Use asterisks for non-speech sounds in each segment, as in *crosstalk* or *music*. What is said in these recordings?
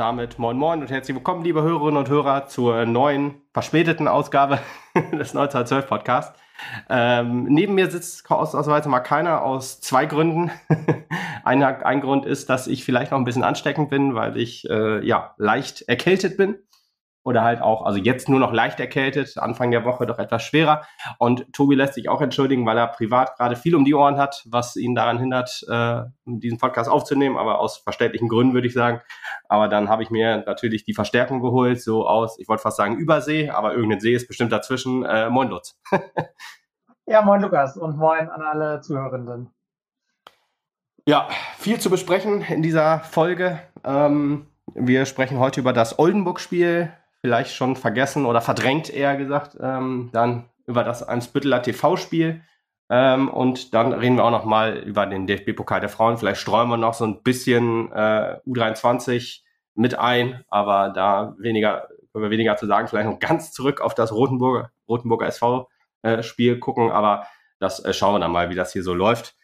Damit moin moin und herzlich willkommen, liebe Hörerinnen und Hörer, zur neuen, verspäteten Ausgabe *laughs* des 1912 Podcasts. Ähm, neben mir sitzt ausnahmsweise mal keiner aus zwei Gründen. *laughs* Einer, ein Grund ist, dass ich vielleicht noch ein bisschen ansteckend bin, weil ich äh, ja leicht erkältet bin oder halt auch, also jetzt nur noch leicht erkältet, Anfang der Woche doch etwas schwerer. Und Tobi lässt sich auch entschuldigen, weil er privat gerade viel um die Ohren hat, was ihn daran hindert, äh, diesen Podcast aufzunehmen, aber aus verständlichen Gründen würde ich sagen. Aber dann habe ich mir natürlich die Verstärkung geholt, so aus, ich wollte fast sagen Übersee, aber irgendein See ist bestimmt dazwischen. Äh, moin Lutz. ja, moin Lukas und moin an alle Zuhörenden. Ja, viel zu besprechen in dieser Folge. Ähm, wir sprechen heute über das Oldenburg-Spiel, vielleicht schon vergessen oder verdrängt, eher gesagt. Ähm, dann über das Eimsbütteler TV-Spiel. Ähm, und dann reden wir auch noch mal über den DFB-Pokal der Frauen. Vielleicht streuen wir noch so ein bisschen äh, U23 mit ein, aber da weniger, können wir weniger zu sagen. Vielleicht noch ganz zurück auf das Rotenburger, Rotenburger SV-Spiel äh, gucken, aber das äh, schauen wir dann mal, wie das hier so läuft.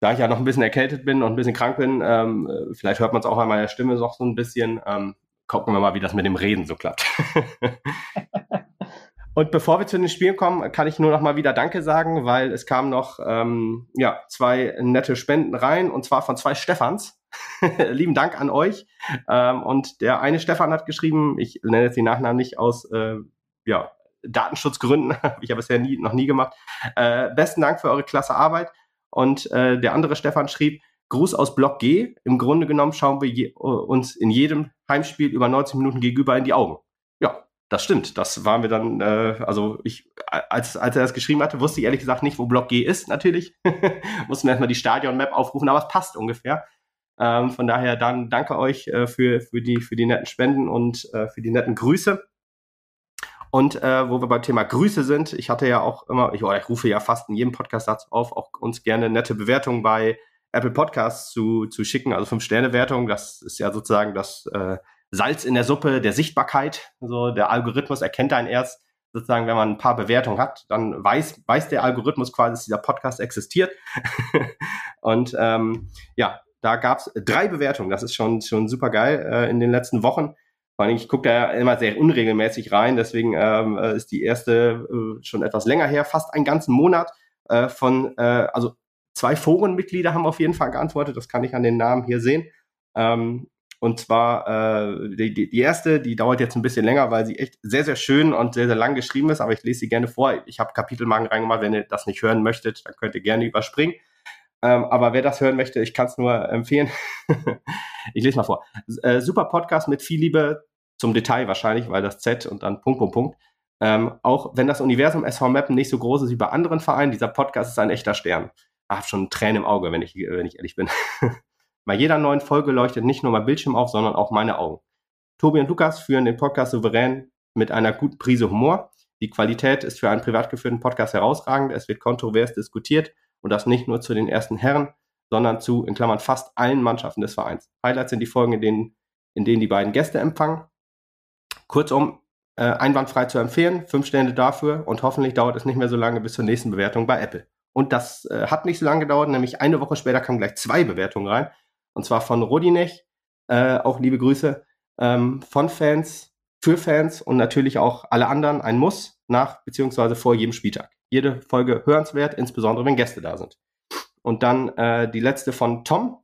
Da ich ja noch ein bisschen erkältet bin und ein bisschen krank bin, ähm, äh, vielleicht hört man es auch an meiner Stimme noch so ein bisschen. Ähm, gucken wir mal, wie das mit dem Reden so klappt. *laughs* Und bevor wir zu den Spielen kommen, kann ich nur noch mal wieder Danke sagen, weil es kamen noch ähm, ja, zwei nette Spenden rein und zwar von zwei Stefans. *laughs* Lieben Dank an euch. Ähm, und der eine Stefan hat geschrieben, ich nenne jetzt die Nachnamen nicht aus äh, ja, Datenschutzgründen, *laughs* habe ich ja bisher nie, noch nie gemacht. Äh, besten Dank für eure klasse Arbeit. Und äh, der andere Stefan schrieb, Gruß aus Block G. Im Grunde genommen schauen wir je, uns in jedem Heimspiel über 90 Minuten gegenüber in die Augen. Ja, das stimmt. Das waren wir dann, äh, also ich, als, als er das geschrieben hatte, wusste ich ehrlich gesagt nicht, wo Block G ist, natürlich. *laughs* Mussten wir erstmal die Stadion-Map aufrufen, aber es passt ungefähr. Ähm, von daher dann danke euch äh, für, für, die, für die netten Spenden und äh, für die netten Grüße. Und äh, wo wir beim Thema Grüße sind, ich hatte ja auch immer, ich, oh, ich rufe ja fast in jedem Podcast dazu auf, auch uns gerne nette Bewertungen bei Apple Podcasts zu, zu schicken, also Fünf-Sterne-Wertung. Das ist ja sozusagen das äh, Salz in der Suppe der Sichtbarkeit. Also der Algorithmus erkennt einen erst sozusagen, wenn man ein paar Bewertungen hat, dann weiß, weiß der Algorithmus quasi, dass dieser Podcast existiert. *laughs* und ähm, ja, da gab es drei Bewertungen. Das ist schon, schon super geil äh, in den letzten Wochen. Vor allem, ich gucke da immer sehr unregelmäßig rein, deswegen ähm, äh, ist die erste äh, schon etwas länger her, fast einen ganzen Monat äh, von, äh, also Zwei Forenmitglieder haben auf jeden Fall geantwortet, das kann ich an den Namen hier sehen. Ähm, und zwar äh, die, die erste, die dauert jetzt ein bisschen länger, weil sie echt sehr, sehr schön und sehr, sehr lang geschrieben ist, aber ich lese sie gerne vor. Ich habe Kapitelmarken reingemacht, wenn ihr das nicht hören möchtet, dann könnt ihr gerne überspringen. Ähm, aber wer das hören möchte, ich kann es nur empfehlen. *laughs* ich lese mal vor. Äh, super Podcast mit viel Liebe zum Detail wahrscheinlich, weil das Z und dann Punkt, Punkt, Punkt. Ähm, auch wenn das Universum SV Mappen nicht so groß ist wie bei anderen Vereinen, dieser Podcast ist ein echter Stern habe schon Tränen im Auge, wenn ich, wenn ich ehrlich bin. *laughs* Bei jeder neuen Folge leuchtet nicht nur mein Bildschirm auf, sondern auch meine Augen. Tobi und Lukas führen den Podcast souverän mit einer guten Prise Humor. Die Qualität ist für einen privat geführten Podcast herausragend. Es wird kontrovers diskutiert und das nicht nur zu den ersten Herren, sondern zu, in Klammern, fast allen Mannschaften des Vereins. Highlights sind die Folgen, in denen, in denen die beiden Gäste empfangen. Kurzum, äh, einwandfrei zu empfehlen. Fünf Stände dafür und hoffentlich dauert es nicht mehr so lange bis zur nächsten Bewertung bei Apple. Und das äh, hat nicht so lange gedauert, nämlich eine Woche später kamen gleich zwei Bewertungen rein. Und zwar von Rodinech, äh, auch liebe Grüße, ähm, von Fans, für Fans und natürlich auch alle anderen ein Muss nach beziehungsweise vor jedem Spieltag. Jede Folge hörenswert, insbesondere wenn Gäste da sind. Und dann äh, die letzte von Tom.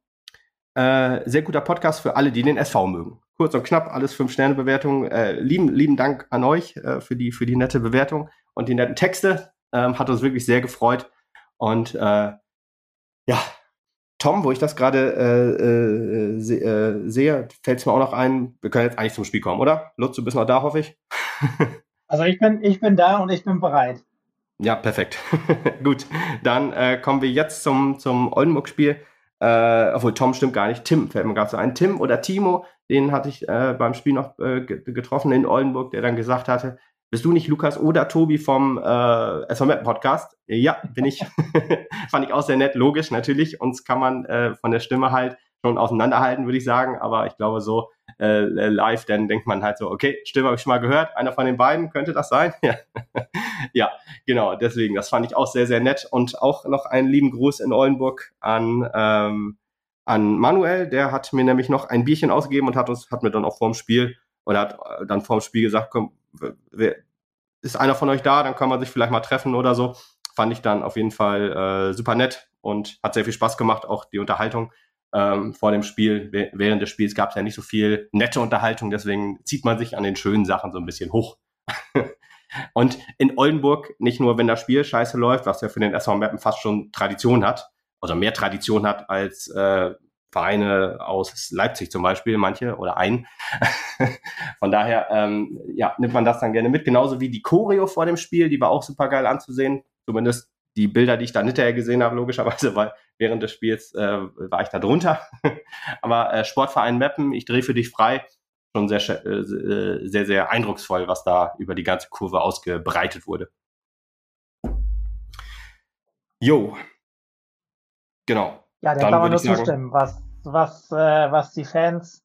Äh, sehr guter Podcast für alle, die den SV mögen. Kurz und knapp, alles fünf Sterne Bewertung. Äh, lieben, lieben Dank an euch äh, für die für die nette Bewertung und die netten Texte. Ähm, hat uns wirklich sehr gefreut. Und äh, ja, Tom, wo ich das gerade äh, äh, se äh, sehe, fällt es mir auch noch ein, wir können jetzt eigentlich zum Spiel kommen, oder? Lutz, du bist noch da, hoffe ich. *laughs* also ich bin, ich bin da und ich bin bereit. Ja, perfekt. *laughs* Gut, dann äh, kommen wir jetzt zum, zum Oldenburg-Spiel. Äh, obwohl Tom stimmt gar nicht. Tim fällt mir gerade so ein. Tim oder Timo, den hatte ich äh, beim Spiel noch getroffen in Oldenburg, der dann gesagt hatte, bist du nicht Lukas oder Tobi vom äh, SVM Podcast? Ja, bin ich. *laughs* Fand ich auch sehr nett, logisch, natürlich. Uns kann man äh, von der Stimme halt schon auseinanderhalten, würde ich sagen. Aber ich glaube, so äh, live, dann denkt man halt so, okay, Stimme habe ich schon mal gehört. Einer von den beiden könnte das sein. *laughs* ja. ja, genau. Deswegen, das fand ich auch sehr, sehr nett. Und auch noch einen lieben Gruß in Oldenburg an, ähm, an Manuel, der hat mir nämlich noch ein Bierchen ausgegeben und hat uns, hat mir dann auch vorm Spiel oder hat äh, dann vorm Spiel gesagt, komm, ist einer von euch da, dann kann man sich vielleicht mal treffen oder so. Fand ich dann auf jeden Fall äh, super nett und hat sehr viel Spaß gemacht, auch die Unterhaltung ähm, vor dem Spiel. Während des Spiels gab es ja nicht so viel nette Unterhaltung, deswegen zieht man sich an den schönen Sachen so ein bisschen hoch. *laughs* und in Oldenburg, nicht nur wenn das Spiel scheiße läuft, was ja für den SV Mappen fast schon Tradition hat, also mehr Tradition hat als äh, Vereine aus Leipzig zum Beispiel, manche oder ein. *laughs* Von daher, ähm, ja, nimmt man das dann gerne mit. Genauso wie die Choreo vor dem Spiel, die war auch super geil anzusehen. Zumindest die Bilder, die ich dann hinterher gesehen habe, logischerweise, *laughs* weil während des Spiels äh, war ich da drunter. *laughs* Aber äh, Sportverein Meppen, ich drehe für dich frei, schon sehr, äh, sehr, sehr eindrucksvoll, was da über die ganze Kurve ausgebreitet wurde. Jo, Genau. Ja, da kann man nur zustimmen, was, was, äh, was die Fans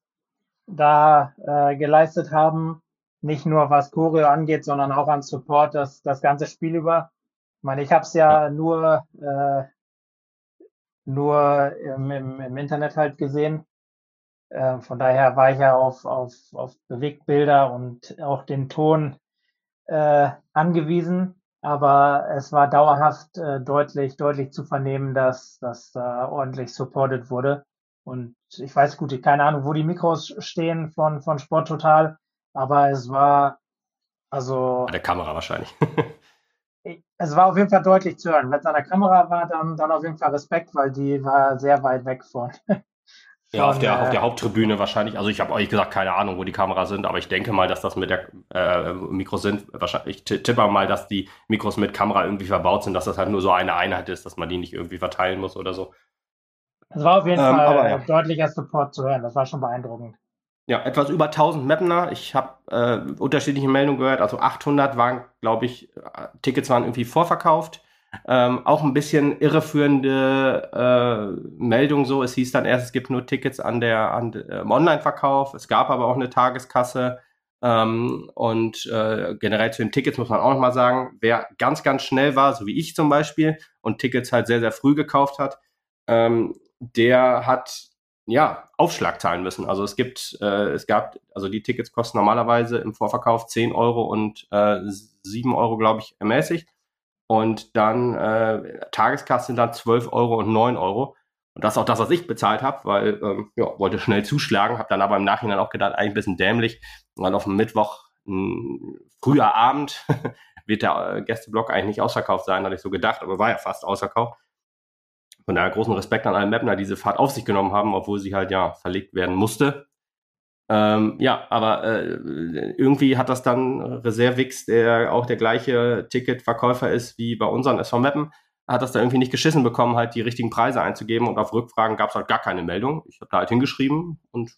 da äh, geleistet haben, nicht nur was Choreo angeht, sondern auch an Support das, das ganze Spiel über. Ich meine, ich habe es ja, ja, nur, äh, nur im, im, im Internet halt gesehen. Äh, von daher war ich ja auf, auf, auf Bewegtbilder und auch den Ton äh, angewiesen aber es war dauerhaft äh, deutlich, deutlich zu vernehmen, dass das da ordentlich supported wurde. Und ich weiß gut, ich keine Ahnung, wo die Mikros stehen von, von Sport Total, aber es war also. Bei der Kamera wahrscheinlich. *laughs* es war auf jeden Fall deutlich zu hören. Wenn es an der Kamera war, dann, dann auf jeden Fall Respekt, weil die war sehr weit weg von, Ja, auf der, auf der Haupttribüne wahrscheinlich. Also ich habe euch gesagt, keine Ahnung, wo die Kameras sind, aber ich denke mal, dass das mit der äh, Mikros sind. Wahrscheinlich, ich tippe mal, dass die Mikros mit Kamera irgendwie verbaut sind, dass das halt nur so eine Einheit ist, dass man die nicht irgendwie verteilen muss oder so. Es war auf jeden ähm, Fall aber, ja. deutlicher Support zu hören. Das war schon beeindruckend. Ja, etwas über 1000 Mapner. Ich habe äh, unterschiedliche Meldungen gehört. Also 800 waren, glaube ich, äh, Tickets waren irgendwie vorverkauft. Ähm, auch ein bisschen irreführende äh, Meldung so. Es hieß dann erst, es gibt nur Tickets an der, an, äh, Online-Verkauf. Es gab aber auch eine Tageskasse. Ähm, und äh, generell zu den Tickets muss man auch nochmal sagen, wer ganz, ganz schnell war, so wie ich zum Beispiel, und Tickets halt sehr, sehr früh gekauft hat, ähm, der hat ja Aufschlag zahlen müssen. Also es gibt, äh, es gab, also die Tickets kosten normalerweise im Vorverkauf 10 Euro und äh, 7 Euro, glaube ich, ermäßigt. Und dann äh, Tageskasse dann 12 Euro und 9 Euro. Und das ist auch das, was ich bezahlt habe, weil ähm, ja, wollte schnell zuschlagen, habe dann aber im Nachhinein auch gedacht, eigentlich ein bisschen dämlich, weil auf dem Mittwoch ein früher Abend *laughs* wird der äh, Gästeblock eigentlich nicht ausverkauft sein, hatte ich so gedacht, aber war ja fast ausverkauft. Von daher großen Respekt an alle Mapner, die diese Fahrt auf sich genommen haben, obwohl sie halt ja verlegt werden musste. Ähm, ja, aber äh, irgendwie hat das dann Reservix, der auch der gleiche Ticketverkäufer ist wie bei unseren SV Mappen, hat das da irgendwie nicht geschissen bekommen, halt die richtigen Preise einzugeben und auf Rückfragen gab es halt gar keine Meldung. Ich habe da halt hingeschrieben und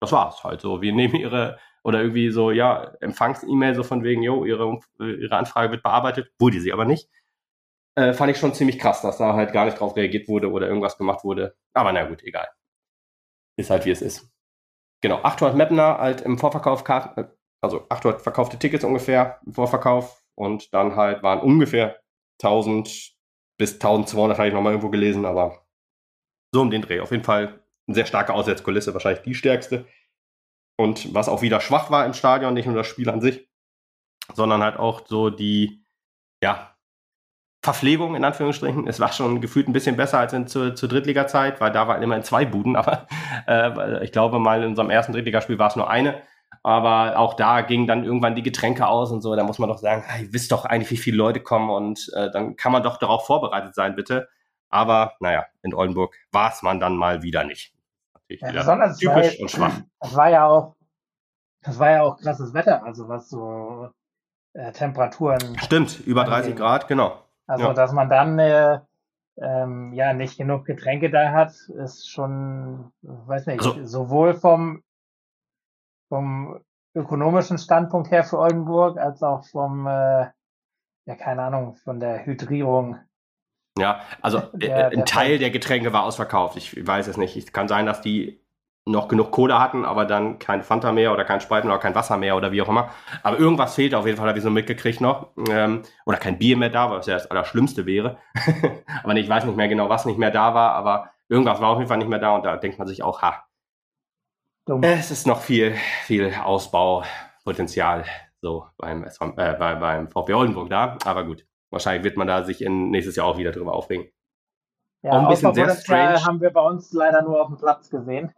das war's halt so. Wir nehmen ihre oder irgendwie so, ja, Empfangs-E-Mail so von wegen, jo, ihre, ihre Anfrage wird bearbeitet, wurde sie aber nicht. Äh, fand ich schon ziemlich krass, dass da halt gar nicht drauf reagiert wurde oder irgendwas gemacht wurde. Aber na gut, egal. Ist halt wie es ist genau, 800 Mapner halt im Vorverkauf, also 800 verkaufte Tickets ungefähr im Vorverkauf und dann halt waren ungefähr 1000 bis 1200 habe ich nochmal irgendwo gelesen, aber so um den Dreh. Auf jeden Fall eine sehr starke Auswärtskulisse, wahrscheinlich die stärkste. Und was auch wieder schwach war im Stadion, nicht nur das Spiel an sich, sondern halt auch so die, ja, Verpflegung in Anführungsstrichen. Es war schon gefühlt ein bisschen besser als in, zur, zur Drittliga-Zeit, weil da waren immer in zwei Buden, aber *laughs* äh, ich glaube mal in unserem ersten Drittligaspiel war es nur eine. Aber auch da gingen dann irgendwann die Getränke aus und so. Da muss man doch sagen, ihr wisst doch eigentlich, wie viele Leute kommen und äh, dann kann man doch darauf vorbereitet sein, bitte. Aber naja, in Oldenburg war es man dann mal wieder nicht. Ja, besonders typisch war, und schwach. Das war ja auch, das war ja auch krasses Wetter, also was so äh, Temperaturen. Stimmt, über 30 Grad, genau. Also, ja. dass man dann äh, ähm, ja nicht genug Getränke da hat, ist schon, weiß nicht, also, sowohl vom, vom ökonomischen Standpunkt her für Oldenburg als auch vom, äh, ja, keine Ahnung, von der Hydrierung. Ja, also *laughs* der, äh, ein Teil der Getränke war ausverkauft. Ich weiß es nicht. Es kann sein, dass die noch genug Cola hatten, aber dann kein Fanta mehr oder kein mehr oder kein Wasser mehr oder wie auch immer. Aber irgendwas fehlt auf jeden Fall, habe ich so mitgekriegt noch. Ähm, oder kein Bier mehr da, was ja das Allerschlimmste wäre. *laughs* aber ich weiß nicht mehr genau, was nicht mehr da war, aber irgendwas war auf jeden Fall nicht mehr da und da denkt man sich auch, ha, Dumm. es ist noch viel, viel Ausbaupotenzial so beim, äh, bei, beim VfB Oldenburg da, aber gut, wahrscheinlich wird man da sich in nächstes Jahr auch wieder drüber aufregen. Ja, auch ein bisschen sehr strange. haben wir bei uns leider nur auf dem Platz gesehen.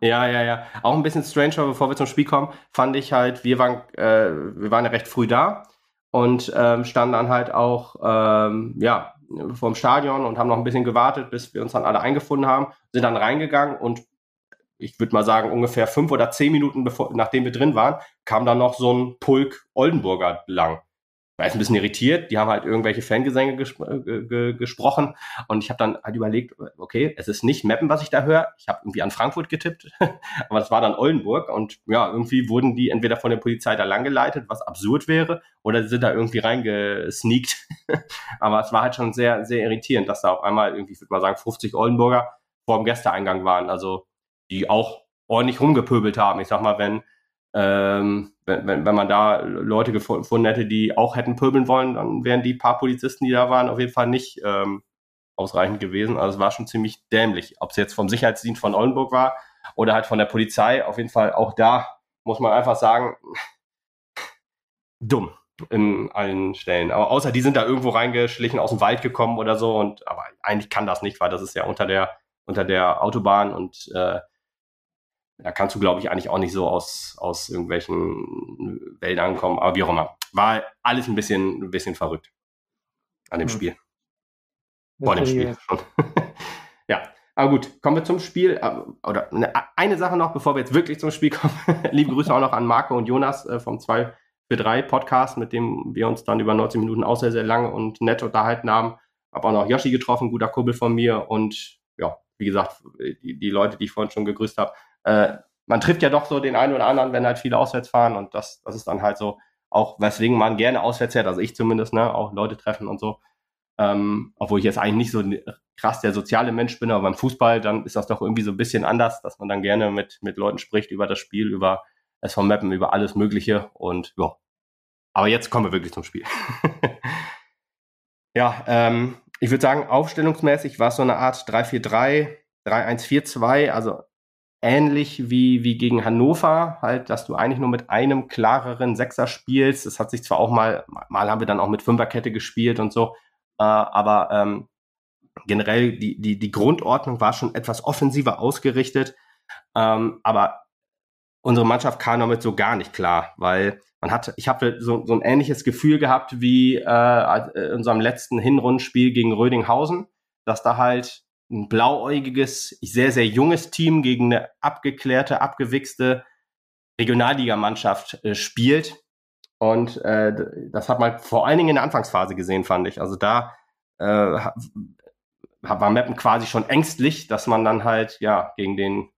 Ja, ja, ja. Auch ein bisschen strange, aber bevor wir zum Spiel kommen, fand ich halt, wir waren, äh, wir waren ja recht früh da und ähm, standen dann halt auch, ähm, ja, vorm Stadion und haben noch ein bisschen gewartet, bis wir uns dann alle eingefunden haben, sind dann reingegangen und ich würde mal sagen, ungefähr fünf oder zehn Minuten bevor, nachdem wir drin waren, kam dann noch so ein Pulk Oldenburger lang war jetzt ein bisschen irritiert. Die haben halt irgendwelche Fangesänge ges äh, gesprochen und ich habe dann halt überlegt, okay, es ist nicht Meppen, was ich da höre. Ich habe irgendwie an Frankfurt getippt, *laughs* aber es war dann Oldenburg und ja, irgendwie wurden die entweder von der Polizei da langgeleitet, was absurd wäre, oder sie sind da irgendwie reingesneakt. *laughs* aber es war halt schon sehr, sehr irritierend, dass da auf einmal irgendwie, ich würde mal sagen, 50 Oldenburger vor dem Gästeeingang waren, also die auch ordentlich rumgepöbelt haben. Ich sag mal, wenn ähm, wenn, wenn, wenn man da Leute gefunden hätte, die auch hätten pöbeln wollen, dann wären die paar Polizisten, die da waren, auf jeden Fall nicht ähm, ausreichend gewesen. Also es war schon ziemlich dämlich. Ob es jetzt vom Sicherheitsdienst von Oldenburg war oder halt von der Polizei, auf jeden Fall auch da muss man einfach sagen, dumm in allen Stellen. Aber außer die sind da irgendwo reingeschlichen, aus dem Wald gekommen oder so. Und aber eigentlich kann das nicht, weil das ist ja unter der unter der Autobahn und äh, da kannst du, glaube ich, eigentlich auch nicht so aus, aus irgendwelchen Wäldern kommen. Aber wie auch immer. War alles ein bisschen, ein bisschen verrückt an dem hm. Spiel. Vor dem Spiel schon. *laughs* ja. Aber gut, kommen wir zum Spiel. Äh, oder eine Sache noch, bevor wir jetzt wirklich zum Spiel kommen. *laughs* Liebe Grüße auch noch an Marco und Jonas äh, vom 2 für 3 Podcast, mit dem wir uns dann über 19 Minuten auch sehr, sehr lange und nett unterhalten haben. Habe auch noch Yoshi getroffen, guter Kumpel von mir. Und ja, wie gesagt, die, die Leute, die ich vorhin schon gegrüßt habe, äh, man trifft ja doch so den einen oder anderen, wenn halt viele auswärts fahren und das, das ist dann halt so auch, weswegen man gerne auswärts fährt, also ich zumindest, ne, auch Leute treffen und so. Ähm, obwohl ich jetzt eigentlich nicht so krass der soziale Mensch bin, aber beim Fußball, dann ist das doch irgendwie so ein bisschen anders, dass man dann gerne mit, mit Leuten spricht über das Spiel, über SV Mappen, über alles Mögliche und ja. Aber jetzt kommen wir wirklich zum Spiel. *laughs* ja, ähm, ich würde sagen, aufstellungsmäßig war es so eine Art 3-4-3, 3-1-4-2, also ähnlich wie, wie gegen Hannover, halt, dass du eigentlich nur mit einem klareren Sechser spielst. Das hat sich zwar auch mal, mal haben wir dann auch mit Fünferkette gespielt und so, äh, aber ähm, generell die, die, die Grundordnung war schon etwas offensiver ausgerichtet, ähm, aber unsere Mannschaft kam damit so gar nicht klar, weil man hatte, ich habe so, so ein ähnliches Gefühl gehabt wie äh, in unserem letzten Hinrundenspiel gegen Rödinghausen, dass da halt ein blauäugiges, sehr, sehr junges Team gegen eine abgeklärte, abgewichste Regionalligamannschaft äh, spielt. Und äh, das hat man vor allen Dingen in der Anfangsphase gesehen, fand ich. Also da äh, war Meppen quasi schon ängstlich, dass man dann halt ja gegen den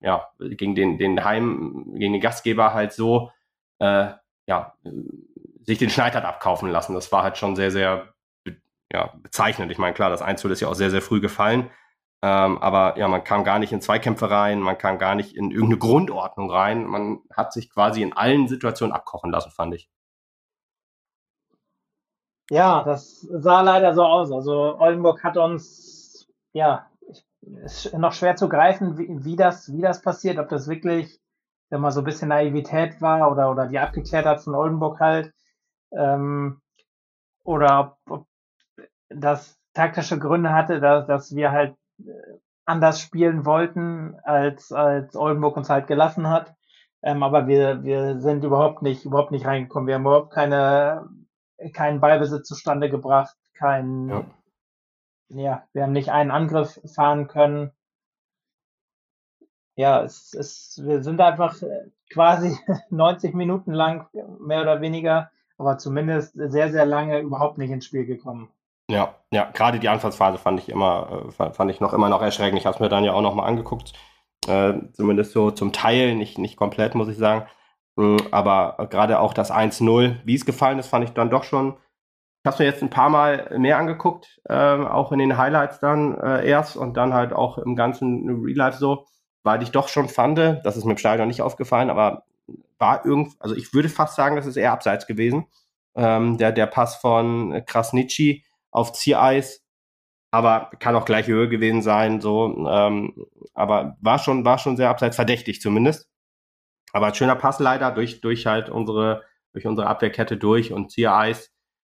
ja gegen den den Heim gegen den Gastgeber halt so äh, ja sich den Schneid hat abkaufen lassen. Das war halt schon sehr sehr ja, bezeichnend. Ich meine, klar, das 1 ist ja auch sehr, sehr früh gefallen. Ähm, aber ja, man kam gar nicht in Zweikämpfe rein, man kam gar nicht in irgendeine Grundordnung rein. Man hat sich quasi in allen Situationen abkochen lassen, fand ich. Ja, das sah leider so aus. Also Oldenburg hat uns, ja, ist noch schwer zu greifen, wie, wie, das, wie das passiert, ob das wirklich, wenn man so ein bisschen Naivität war oder, oder die Abgeklärtheit von Oldenburg halt, ähm, oder ob, ob das taktische Gründe hatte, dass, dass wir halt äh, anders spielen wollten, als, als Oldenburg uns halt gelassen hat. Ähm, aber wir, wir sind überhaupt nicht, überhaupt nicht reingekommen. Wir haben überhaupt keine, keinen Ballbesitz zustande gebracht, kein, ja. ja, wir haben nicht einen Angriff fahren können. Ja, es, es, wir sind einfach quasi *laughs* 90 Minuten lang, mehr oder weniger, aber zumindest sehr, sehr lange überhaupt nicht ins Spiel gekommen. Ja, ja, gerade die Anfangsphase fand ich immer, äh, fand ich noch immer noch erschreckend. Ich habe es mir dann ja auch noch mal angeguckt, äh, zumindest so zum Teil, nicht, nicht komplett, muss ich sagen. Mhm, aber gerade auch das 1-0, wie es gefallen ist, fand ich dann doch schon. Ich habe es mir jetzt ein paar Mal mehr angeguckt, äh, auch in den Highlights dann äh, erst und dann halt auch im ganzen Real Life so, weil ich doch schon fand, das ist mir im Stadion nicht aufgefallen, aber war irgend, also ich würde fast sagen, das ist eher abseits gewesen. Ähm, der, der Pass von Krasnitschi, auf Ziereis. aber kann auch gleiche Höhe gewesen sein, so, ähm, aber war schon, war schon sehr abseits verdächtig zumindest. Aber schöner Pass leider durch, durch halt unsere, durch unsere Abwehrkette durch und Ziereis,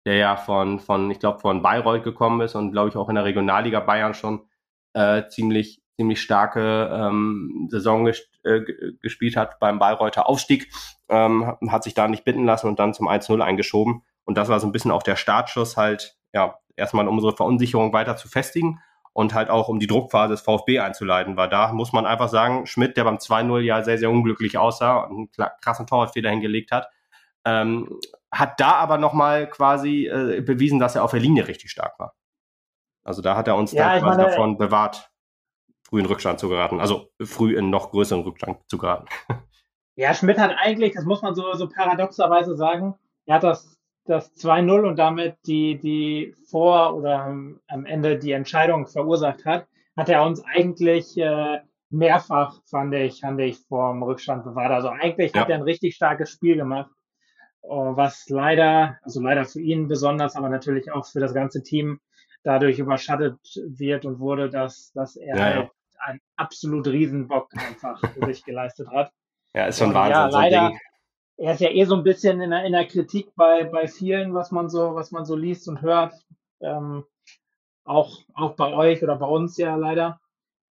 der ja von, von, ich glaube, von Bayreuth gekommen ist und glaube ich auch in der Regionalliga Bayern schon äh, ziemlich, ziemlich starke ähm, Saison ges äh, gespielt hat beim Bayreuther Aufstieg, ähm, hat sich da nicht bitten lassen und dann zum 1-0 eingeschoben. Und das war so ein bisschen auch der Startschuss halt, ja, erstmal um unsere Verunsicherung weiter zu festigen und halt auch um die Druckphase des VfB einzuleiten, weil da muss man einfach sagen, Schmidt, der beim 2-0 ja sehr, sehr unglücklich aussah und einen krassen Torwartfehler hingelegt hat, ähm, hat da aber nochmal quasi äh, bewiesen, dass er auf der Linie richtig stark war. Also da hat er uns ja, dann quasi meine, davon bewahrt, früh in Rückstand zu geraten, also früh in noch größeren Rückstand zu geraten. *laughs* Ja, Schmidt hat eigentlich, das muss man so, so paradoxerweise sagen, er hat das das 2-0 und damit die, die vor oder am Ende die Entscheidung verursacht hat, hat er uns eigentlich äh, mehrfach, fand ich, fand ich vom Rückstand bewahrt. Also eigentlich ja. hat er ein richtig starkes Spiel gemacht, oh, was leider, also leider für ihn besonders, aber natürlich auch für das ganze Team dadurch überschattet wird und wurde, dass, dass er ja, halt ja. einen absolut Riesenbock einfach sich geleistet hat. Ja, ist schon Wahnsinn. Ja, leider, so er ist ja eh so ein bisschen in der, in der Kritik bei, bei vielen, was man so, was man so liest und hört. Ähm, auch, auch bei euch oder bei uns ja leider,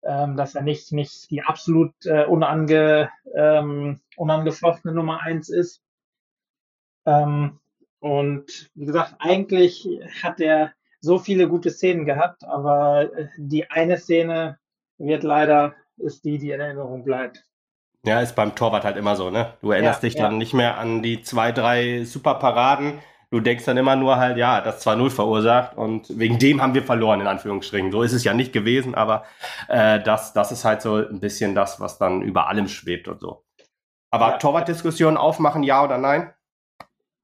ähm, dass er nicht, nicht die absolut äh, unange, ähm, unangefochtene Nummer eins ist. Ähm, und wie gesagt, eigentlich hat er so viele gute Szenen gehabt, aber äh, die eine Szene wird leider, ist die, die in Erinnerung bleibt. Ja, ist beim Torwart halt immer so, ne? Du erinnerst ja, dich dann nicht mehr an die zwei, drei Superparaden. Du denkst dann immer nur halt, ja, das 2-0 verursacht und wegen dem haben wir verloren, in Anführungsstrichen. So ist es ja nicht gewesen, aber äh, das, das ist halt so ein bisschen das, was dann über allem schwebt und so. Aber ja. Torwartdiskussion aufmachen, ja oder nein?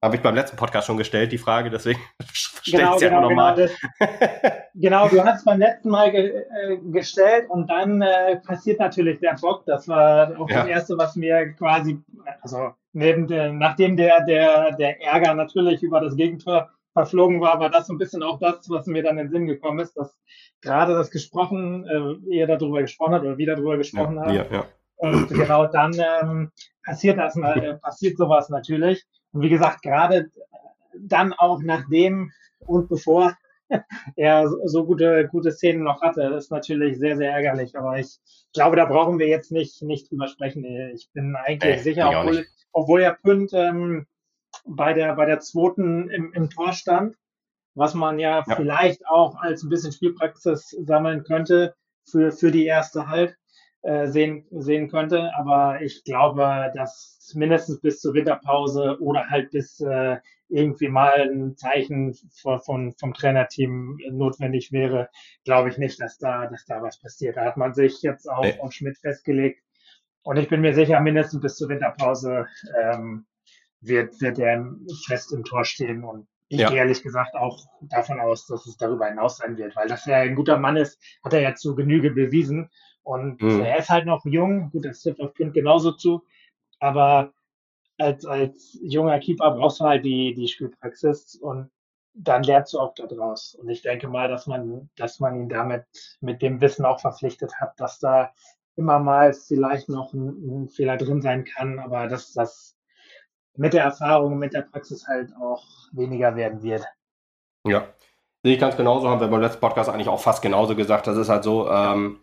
Habe ich beim letzten Podcast schon gestellt, die Frage, deswegen stelle genau, ich es genau, ja nochmal. Genau, *laughs* genau, du hast es beim letzten Mal ge äh, gestellt und dann äh, passiert natürlich der Bock. Das war auch ja. das Erste, was mir quasi, also neben der, nachdem der, der, der Ärger natürlich über das Gegentor verflogen war, war das so ein bisschen auch das, was mir dann in den Sinn gekommen ist, dass gerade das gesprochen, äh, ihr darüber gesprochen habt oder wieder darüber gesprochen ja, habt. Ja, und genau dann ähm, passiert das, äh, *laughs* passiert sowas natürlich. Und wie gesagt, gerade dann auch nachdem und bevor *laughs* er so gute, gute Szenen noch hatte, ist natürlich sehr, sehr ärgerlich. Aber ich glaube, da brauchen wir jetzt nicht, nicht drüber sprechen. Ich bin eigentlich äh, sicher, obwohl, obwohl er Pünd ähm, bei der, bei der zweiten im, im Tor stand, was man ja, ja, vielleicht auch als ein bisschen Spielpraxis sammeln könnte für, für die erste halt äh, sehen, sehen könnte. Aber ich glaube, dass mindestens bis zur Winterpause oder halt bis äh, irgendwie mal ein Zeichen von, von, vom Trainerteam notwendig wäre, glaube ich nicht, dass da, dass da was passiert. Da hat man sich jetzt auch nee. auf Schmidt festgelegt. Und ich bin mir sicher, mindestens bis zur Winterpause ähm, wird, wird er fest im Tor stehen. Und ich ja. gehe ehrlich gesagt auch davon aus, dass es darüber hinaus sein wird, weil dass er ein guter Mann ist, hat er ja zu Genüge bewiesen. Und mhm. er ist halt noch jung. Gut, das trifft auf Kind genauso zu. Aber als, als junger Keeper brauchst du halt die, die Spielpraxis und dann lernst du auch daraus. Und ich denke mal, dass man, dass man ihn damit mit dem Wissen auch verpflichtet hat, dass da immer mal vielleicht noch ein, ein Fehler drin sein kann, aber dass das mit der Erfahrung, mit der Praxis halt auch weniger werden wird. Ja, sehe ich ganz genauso, haben wir beim letzten Podcast eigentlich auch fast genauso gesagt. Das ist halt so, ähm,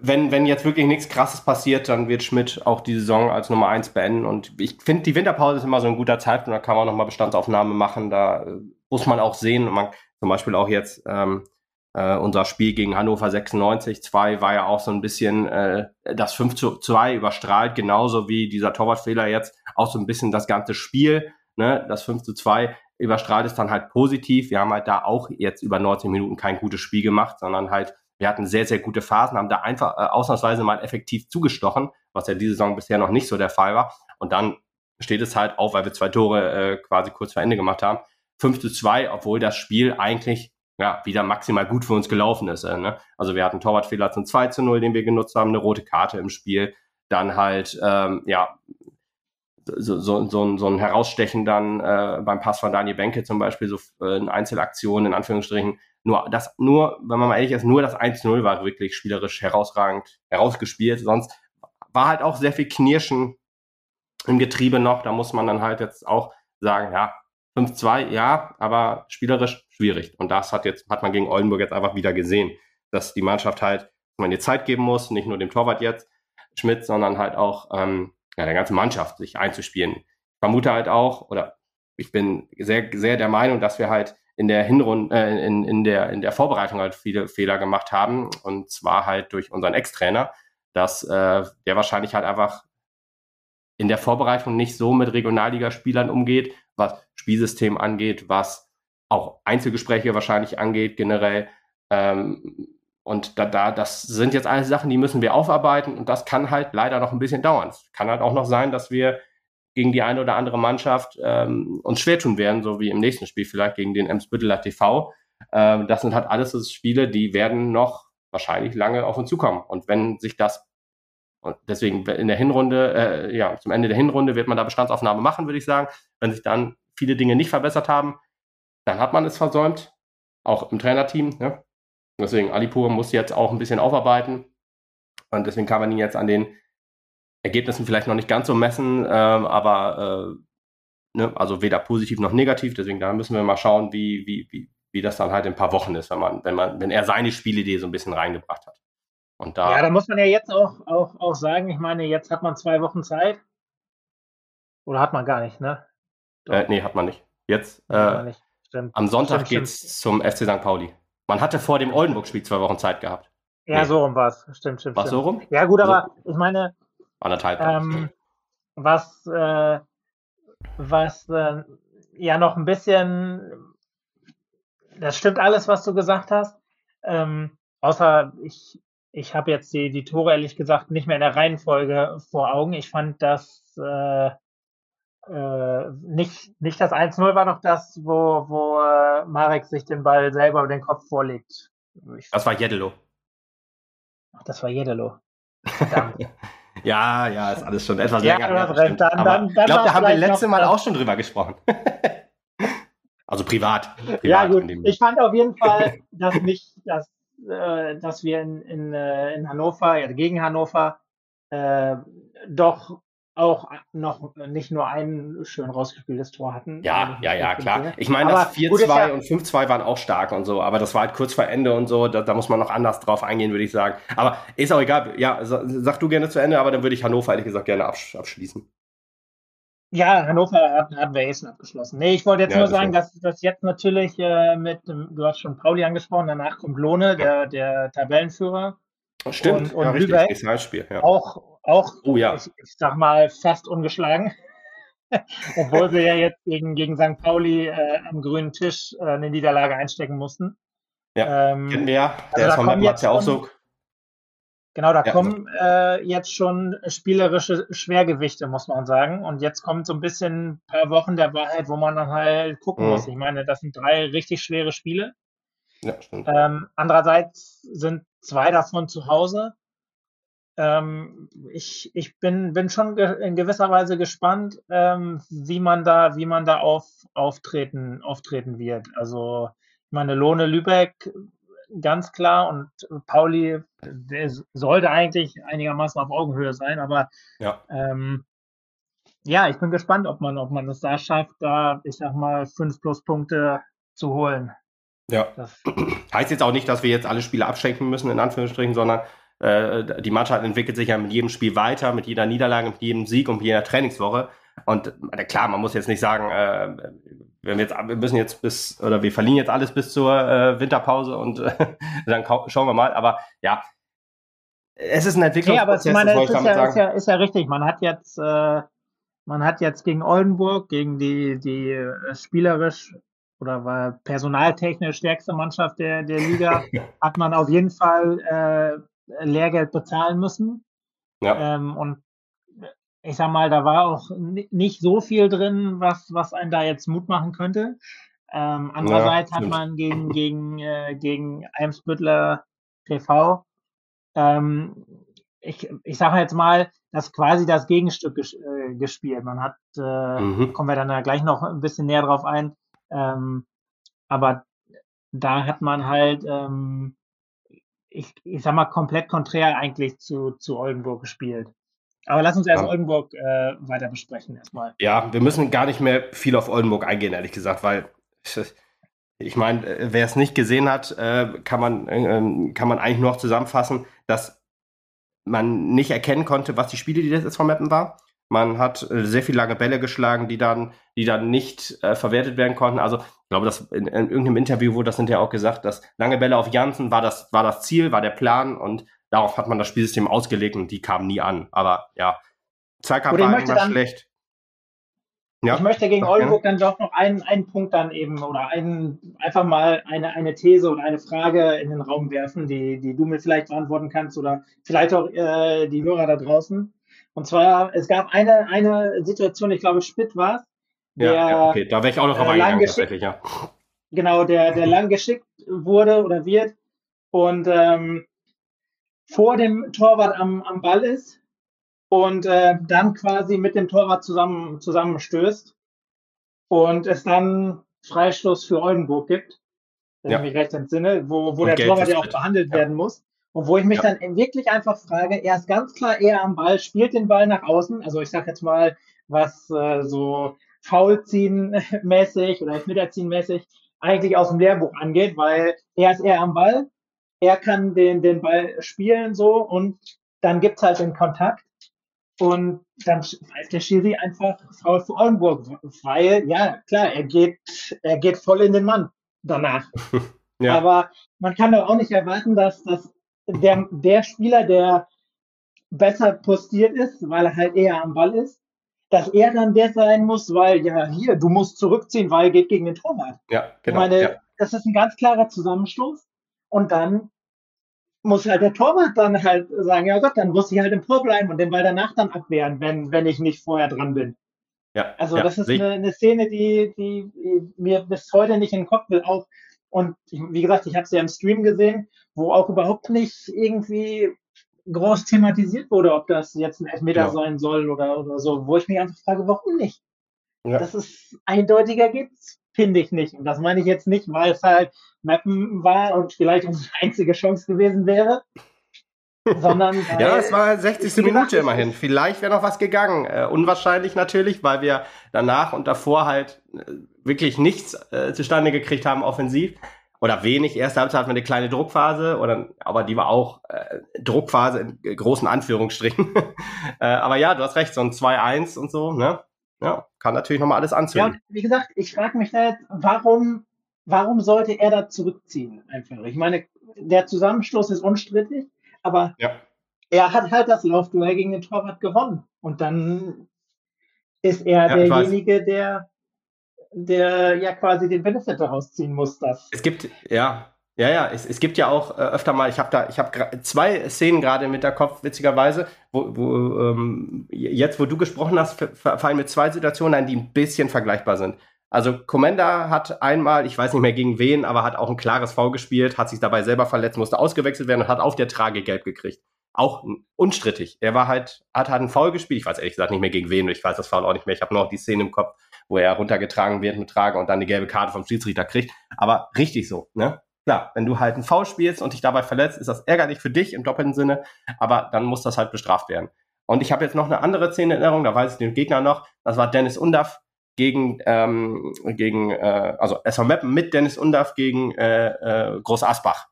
wenn, wenn jetzt wirklich nichts krasses passiert, dann wird Schmidt auch die Saison als Nummer 1 beenden. Und ich finde, die Winterpause ist immer so ein guter Zeitpunkt, da kann man nochmal Bestandsaufnahme machen. Da äh, muss man auch sehen, man, zum Beispiel auch jetzt ähm, äh, unser Spiel gegen Hannover 96 2 war ja auch so ein bisschen äh, das 5 zu 2 überstrahlt, genauso wie dieser Torwartfehler jetzt auch so ein bisschen das ganze Spiel. Ne? Das 5 zu 2 überstrahlt ist dann halt positiv. Wir haben halt da auch jetzt über 19 Minuten kein gutes Spiel gemacht, sondern halt wir hatten sehr, sehr gute Phasen, haben da einfach äh, ausnahmsweise mal effektiv zugestochen, was ja diese Saison bisher noch nicht so der Fall war. Und dann steht es halt auf, weil wir zwei Tore äh, quasi kurz vor Ende gemacht haben. 5 zu 2, obwohl das Spiel eigentlich ja, wieder maximal gut für uns gelaufen ist. Äh, ne? Also wir hatten Torwartfehler zum 2 zu 0, den wir genutzt haben, eine rote Karte im Spiel. Dann halt, ähm, ja, so, so, so, so ein Herausstechen dann äh, beim Pass von Daniel Benke zum Beispiel, so äh, eine Einzelaktion in Anführungsstrichen, nur das, nur, wenn man mal ehrlich ist, nur das 1-0 war wirklich spielerisch herausragend herausgespielt. Sonst war halt auch sehr viel Knirschen im Getriebe noch. Da muss man dann halt jetzt auch sagen, ja, 5-2, ja, aber spielerisch schwierig. Und das hat jetzt, hat man gegen Oldenburg jetzt einfach wieder gesehen, dass die Mannschaft halt, man ihr Zeit geben muss, nicht nur dem Torwart jetzt, Schmidt, sondern halt auch ähm, ja, der ganzen Mannschaft sich einzuspielen. Ich vermute halt auch, oder ich bin sehr, sehr der Meinung, dass wir halt in der Hinrunde, äh, in, in, der, in der Vorbereitung halt viele Fehler gemacht haben. Und zwar halt durch unseren Ex-Trainer, dass äh, der wahrscheinlich halt einfach in der Vorbereitung nicht so mit Regionalligaspielern umgeht, was Spielsystem angeht, was auch Einzelgespräche wahrscheinlich angeht, generell. Ähm, und da, da, das sind jetzt alles Sachen, die müssen wir aufarbeiten und das kann halt leider noch ein bisschen dauern. Es kann halt auch noch sein, dass wir gegen die eine oder andere Mannschaft ähm, uns schwer tun werden, so wie im nächsten Spiel vielleicht gegen den Emsbütteler TV. Ähm, das sind halt alles so Spiele, die werden noch wahrscheinlich lange auf uns zukommen. Und wenn sich das und deswegen in der Hinrunde, äh, ja, zum Ende der Hinrunde wird man da Bestandsaufnahme machen, würde ich sagen. Wenn sich dann viele Dinge nicht verbessert haben, dann hat man es versäumt, auch im Trainerteam. Ne? Deswegen, Alipur muss jetzt auch ein bisschen aufarbeiten. Und deswegen kann man ihn jetzt an den Ergebnissen vielleicht noch nicht ganz so messen, ähm, aber äh, ne, also weder positiv noch negativ. Deswegen da müssen wir mal schauen, wie, wie, wie, wie das dann halt in ein paar Wochen ist, wenn man, wenn man, wenn er seine Spielidee so ein bisschen reingebracht hat. Und da ja, da muss man ja jetzt auch, auch, auch sagen, ich meine, jetzt hat man zwei Wochen Zeit. Oder hat man gar nicht, ne? Äh, nee, hat man nicht. Jetzt, äh, nicht. am Sonntag geht es zum FC St. Pauli. Man hatte vor dem Oldenburg-Spiel zwei Wochen Zeit gehabt. Ja, nee. so rum war es. Stimmt, stimmt. War so rum? Ja, gut, aber so. ich meine, anderthalb. Ähm, was äh, was äh, ja noch ein bisschen, das stimmt alles, was du gesagt hast. Ähm, außer ich ich habe jetzt die, die Tore ehrlich gesagt nicht mehr in der Reihenfolge vor Augen. Ich fand das äh, äh, nicht, nicht das 1-0 war noch das, wo, wo äh, Marek sich den Ball selber über den Kopf vorlegt. Ich das war Jeddelo. Ach, das war Jeddelo. *laughs* ja, ja, ist alles schon etwas ja, länger. Recht. Dann, dann, dann ich glaube, da haben wir letzte Mal auch schon drüber gesprochen. *laughs* also privat, privat. Ja, gut. Ich fand auf jeden Fall, dass nicht, dass äh, dass wir in, in, äh, in Hannover, ja, gegen Hannover, äh, doch auch noch nicht nur ein schön rausgespieltes Tor hatten. Ja, ja, ja, klar. Ich meine, das 4-2 ja, und 5-2 waren auch stark und so, aber das war halt kurz vor Ende und so, da, da, muss man noch anders drauf eingehen, würde ich sagen. Aber ist auch egal. Ja, sag du gerne zu Ende, aber dann würde ich Hannover ehrlich gesagt gerne absch abschließen. Ja, Hannover hat, hat wir eh schon abgeschlossen. Nee, ich wollte jetzt ja, nur sagen, dass das jetzt natürlich äh, mit, du hast schon Pauli angesprochen, danach kommt Lohne, der, der Tabellenführer. Stimmt, und, und ja, richtig, Lübeck, ja. auch, auch oh, ja. ich, ich sag mal, fast ungeschlagen. *laughs* Obwohl sie ja jetzt gegen, gegen St. Pauli äh, am grünen Tisch äh, eine Niederlage einstecken mussten. Ja, ähm, kennen wir ja. Der also von Mats ja auch so Genau, da ja. kommen äh, jetzt schon spielerische Schwergewichte, muss man sagen. Und jetzt kommt so ein bisschen ein paar Wochen der Wahrheit, wo man dann halt gucken mhm. muss. Ich meine, das sind drei richtig schwere Spiele. Ja, stimmt. Ähm, andererseits sind zwei davon zu Hause. Ähm, ich ich bin, bin schon in gewisser Weise gespannt, ähm, wie man da, wie man da auf, auftreten, auftreten wird. Also, ich meine, Lohne Lübeck ganz klar. Und Pauli der sollte eigentlich einigermaßen auf Augenhöhe sein, aber ja. Ähm, ja, ich bin gespannt, ob man, ob man es da schafft, da, ich sag mal, fünf Pluspunkte zu holen. Ja. Das *clears throat* heißt jetzt auch nicht, dass wir jetzt alle Spiele abschenken müssen, in Anführungsstrichen, sondern äh, die Mannschaft entwickelt sich ja mit jedem Spiel weiter, mit jeder Niederlage, mit jedem Sieg und mit jeder Trainingswoche. Und äh, klar, man muss jetzt nicht sagen, äh, wir jetzt, wir müssen jetzt bis, oder wir verlieren jetzt alles bis zur äh, Winterpause und äh, *laughs* dann schauen wir mal. Aber ja, es ist ein Entwicklungsprozess. Ja, aber ich meine, ist ja, ist, ja, ist ja richtig. Man hat jetzt, äh, man hat jetzt gegen Oldenburg, gegen die, die äh, spielerisch oder war personaltechnisch stärkste Mannschaft der, der Liga, *laughs* hat man auf jeden Fall äh, Lehrgeld bezahlen müssen. Ja. Ähm, und ich sag mal, da war auch nicht so viel drin, was, was einen da jetzt Mut machen könnte. Ähm, andererseits ja, hat man gegen, gegen, äh, gegen Eimsbüttler TV, ähm, ich, ich sage jetzt mal, das quasi das Gegenstück ges äh, gespielt. Man hat, äh, mhm. kommen wir dann ja gleich noch ein bisschen näher drauf ein, ähm, aber da hat man halt, ähm, ich, ich sag mal, komplett konträr eigentlich zu, zu Oldenburg gespielt. Aber lass uns erst ja. Oldenburg äh, weiter besprechen erstmal. Ja, wir müssen gar nicht mehr viel auf Oldenburg eingehen, ehrlich gesagt, weil *laughs* ich meine, äh, wer es nicht gesehen hat, äh, kann man, ähm, kann man eigentlich nur noch zusammenfassen, dass man nicht erkennen konnte, was die Spiele, die das jetzt von Mappen war. Man hat äh, sehr viele lange Bälle geschlagen, die dann, die dann nicht äh, verwertet werden konnten. Also ich glaube, dass in, in, irgendeinem Interview wurde das hinterher auch gesagt, dass lange Bälle auf Janssen war das, war das Ziel, war der Plan und darauf hat man das Spielsystem ausgelegt und die kamen nie an. Aber ja, Zweikampf war immer schlecht. Ja, ich möchte gegen Oldenburg dann doch noch einen, einen Punkt dann eben oder einen, einfach mal eine, eine These oder eine Frage in den Raum werfen, die, die du mir vielleicht beantworten kannst oder vielleicht auch äh, die Hörer da draußen. Und zwar, es gab eine, eine Situation, ich glaube, Spitt war ja, ja, okay, da wäre ich auch noch äh, eingegangen, tatsächlich, ja. Genau, der, der lang geschickt wurde oder wird und ähm, vor dem Torwart am, am Ball ist und äh, dann quasi mit dem Torwart zusammen, zusammenstößt und es dann Freistoß für Oldenburg gibt, wenn ja. ich mich recht entsinne, wo, wo der Torwart ja auch behandelt ja. werden muss. Und wo ich mich ja. dann wirklich einfach frage, er ist ganz klar eher am Ball, spielt den Ball nach außen. Also ich sag jetzt mal, was äh, so Foulziehen *laughs* mäßig oder Elfmeterziehen mäßig eigentlich aus dem Lehrbuch angeht, weil er ist eher am Ball, er kann den, den Ball spielen so und dann gibt's halt den Kontakt und dann pfeift der Schiri einfach faul für Oldenburg, weil, ja, klar, er geht, er geht voll in den Mann danach. *laughs* ja. Aber man kann doch auch nicht erwarten, dass, dass der, der Spieler, der besser postiert ist, weil er halt eher am Ball ist, dass er dann der sein muss, weil ja hier, du musst zurückziehen, weil geht gegen den Torwart. Ja, genau. Ich meine, ja. das ist ein ganz klarer Zusammenstoß. Und dann muss halt der Torwart dann halt sagen, ja Gott, dann muss ich halt im Tor bleiben und den Ball danach dann abwehren, wenn, wenn ich nicht vorher dran bin. Ja, also ja, das ist eine, eine, Szene, die, die, die mir bis heute nicht in den Kopf will. Auch und wie gesagt, ich habe sie ja im Stream gesehen, wo auch überhaupt nicht irgendwie groß thematisiert wurde, ob das jetzt ein Elfmeter ja. sein soll oder, oder so, wo ich mich einfach frage, warum nicht? Ja. Das ist eindeutiger gibt's, finde ich nicht. Und das meine ich jetzt nicht, weil es halt Mappen war und vielleicht unsere einzige Chance gewesen wäre. Sondern *laughs* ja, es war 60. Minute immerhin. Vielleicht wäre noch was gegangen. Äh, unwahrscheinlich natürlich, weil wir danach und davor halt äh, wirklich nichts äh, zustande gekriegt haben offensiv oder wenig. Erste Halbzeit hatten wir eine kleine Druckphase, oder, aber die war auch äh, Druckphase in großen Anführungsstrichen. *laughs* äh, aber ja, du hast recht, so ein 2-1 und so, ne? Ja, kann natürlich nochmal alles anzünden. Ja, wie gesagt, ich frage mich da jetzt, warum, warum sollte er da zurückziehen? Einfach. Ich meine, der Zusammenstoß ist unstrittig, aber ja. er hat halt das Laufduell gegen den Torwart gewonnen. Und dann ist er ja, derjenige, der der ja quasi den Benefit daraus ziehen muss, dass. Es gibt, ja, ja, ja, es, es gibt ja auch äh, öfter mal, ich habe da, ich habe zwei Szenen gerade mit der Kopf, witzigerweise, wo, wo ähm, jetzt, wo du gesprochen hast, fallen mir zwei Situationen ein, die ein bisschen vergleichbar sind. Also Commander hat einmal, ich weiß nicht mehr gegen wen, aber hat auch ein klares V gespielt, hat sich dabei selber verletzt, musste ausgewechselt werden und hat auf der Trage gelb gekriegt. Auch unstrittig. Er war halt, hat halt ein Foul gespielt. Ich weiß ehrlich gesagt nicht mehr gegen wen, ich weiß das Foul auch nicht mehr. Ich habe nur noch die Szene im Kopf wo er runtergetragen wird mit Trage und dann die gelbe Karte vom Schiedsrichter kriegt. Aber richtig so, ne? Klar, wenn du halt einen Foul spielst und dich dabei verletzt, ist das ärgerlich für dich im doppelten Sinne, aber dann muss das halt bestraft werden. Und ich habe jetzt noch eine andere Szene in Erinnerung, da weiß ich den Gegner noch, das war Dennis Undaff gegen, ähm, gegen äh, also SV Meppen mit Dennis Undaff gegen äh, äh, Groß Asbach.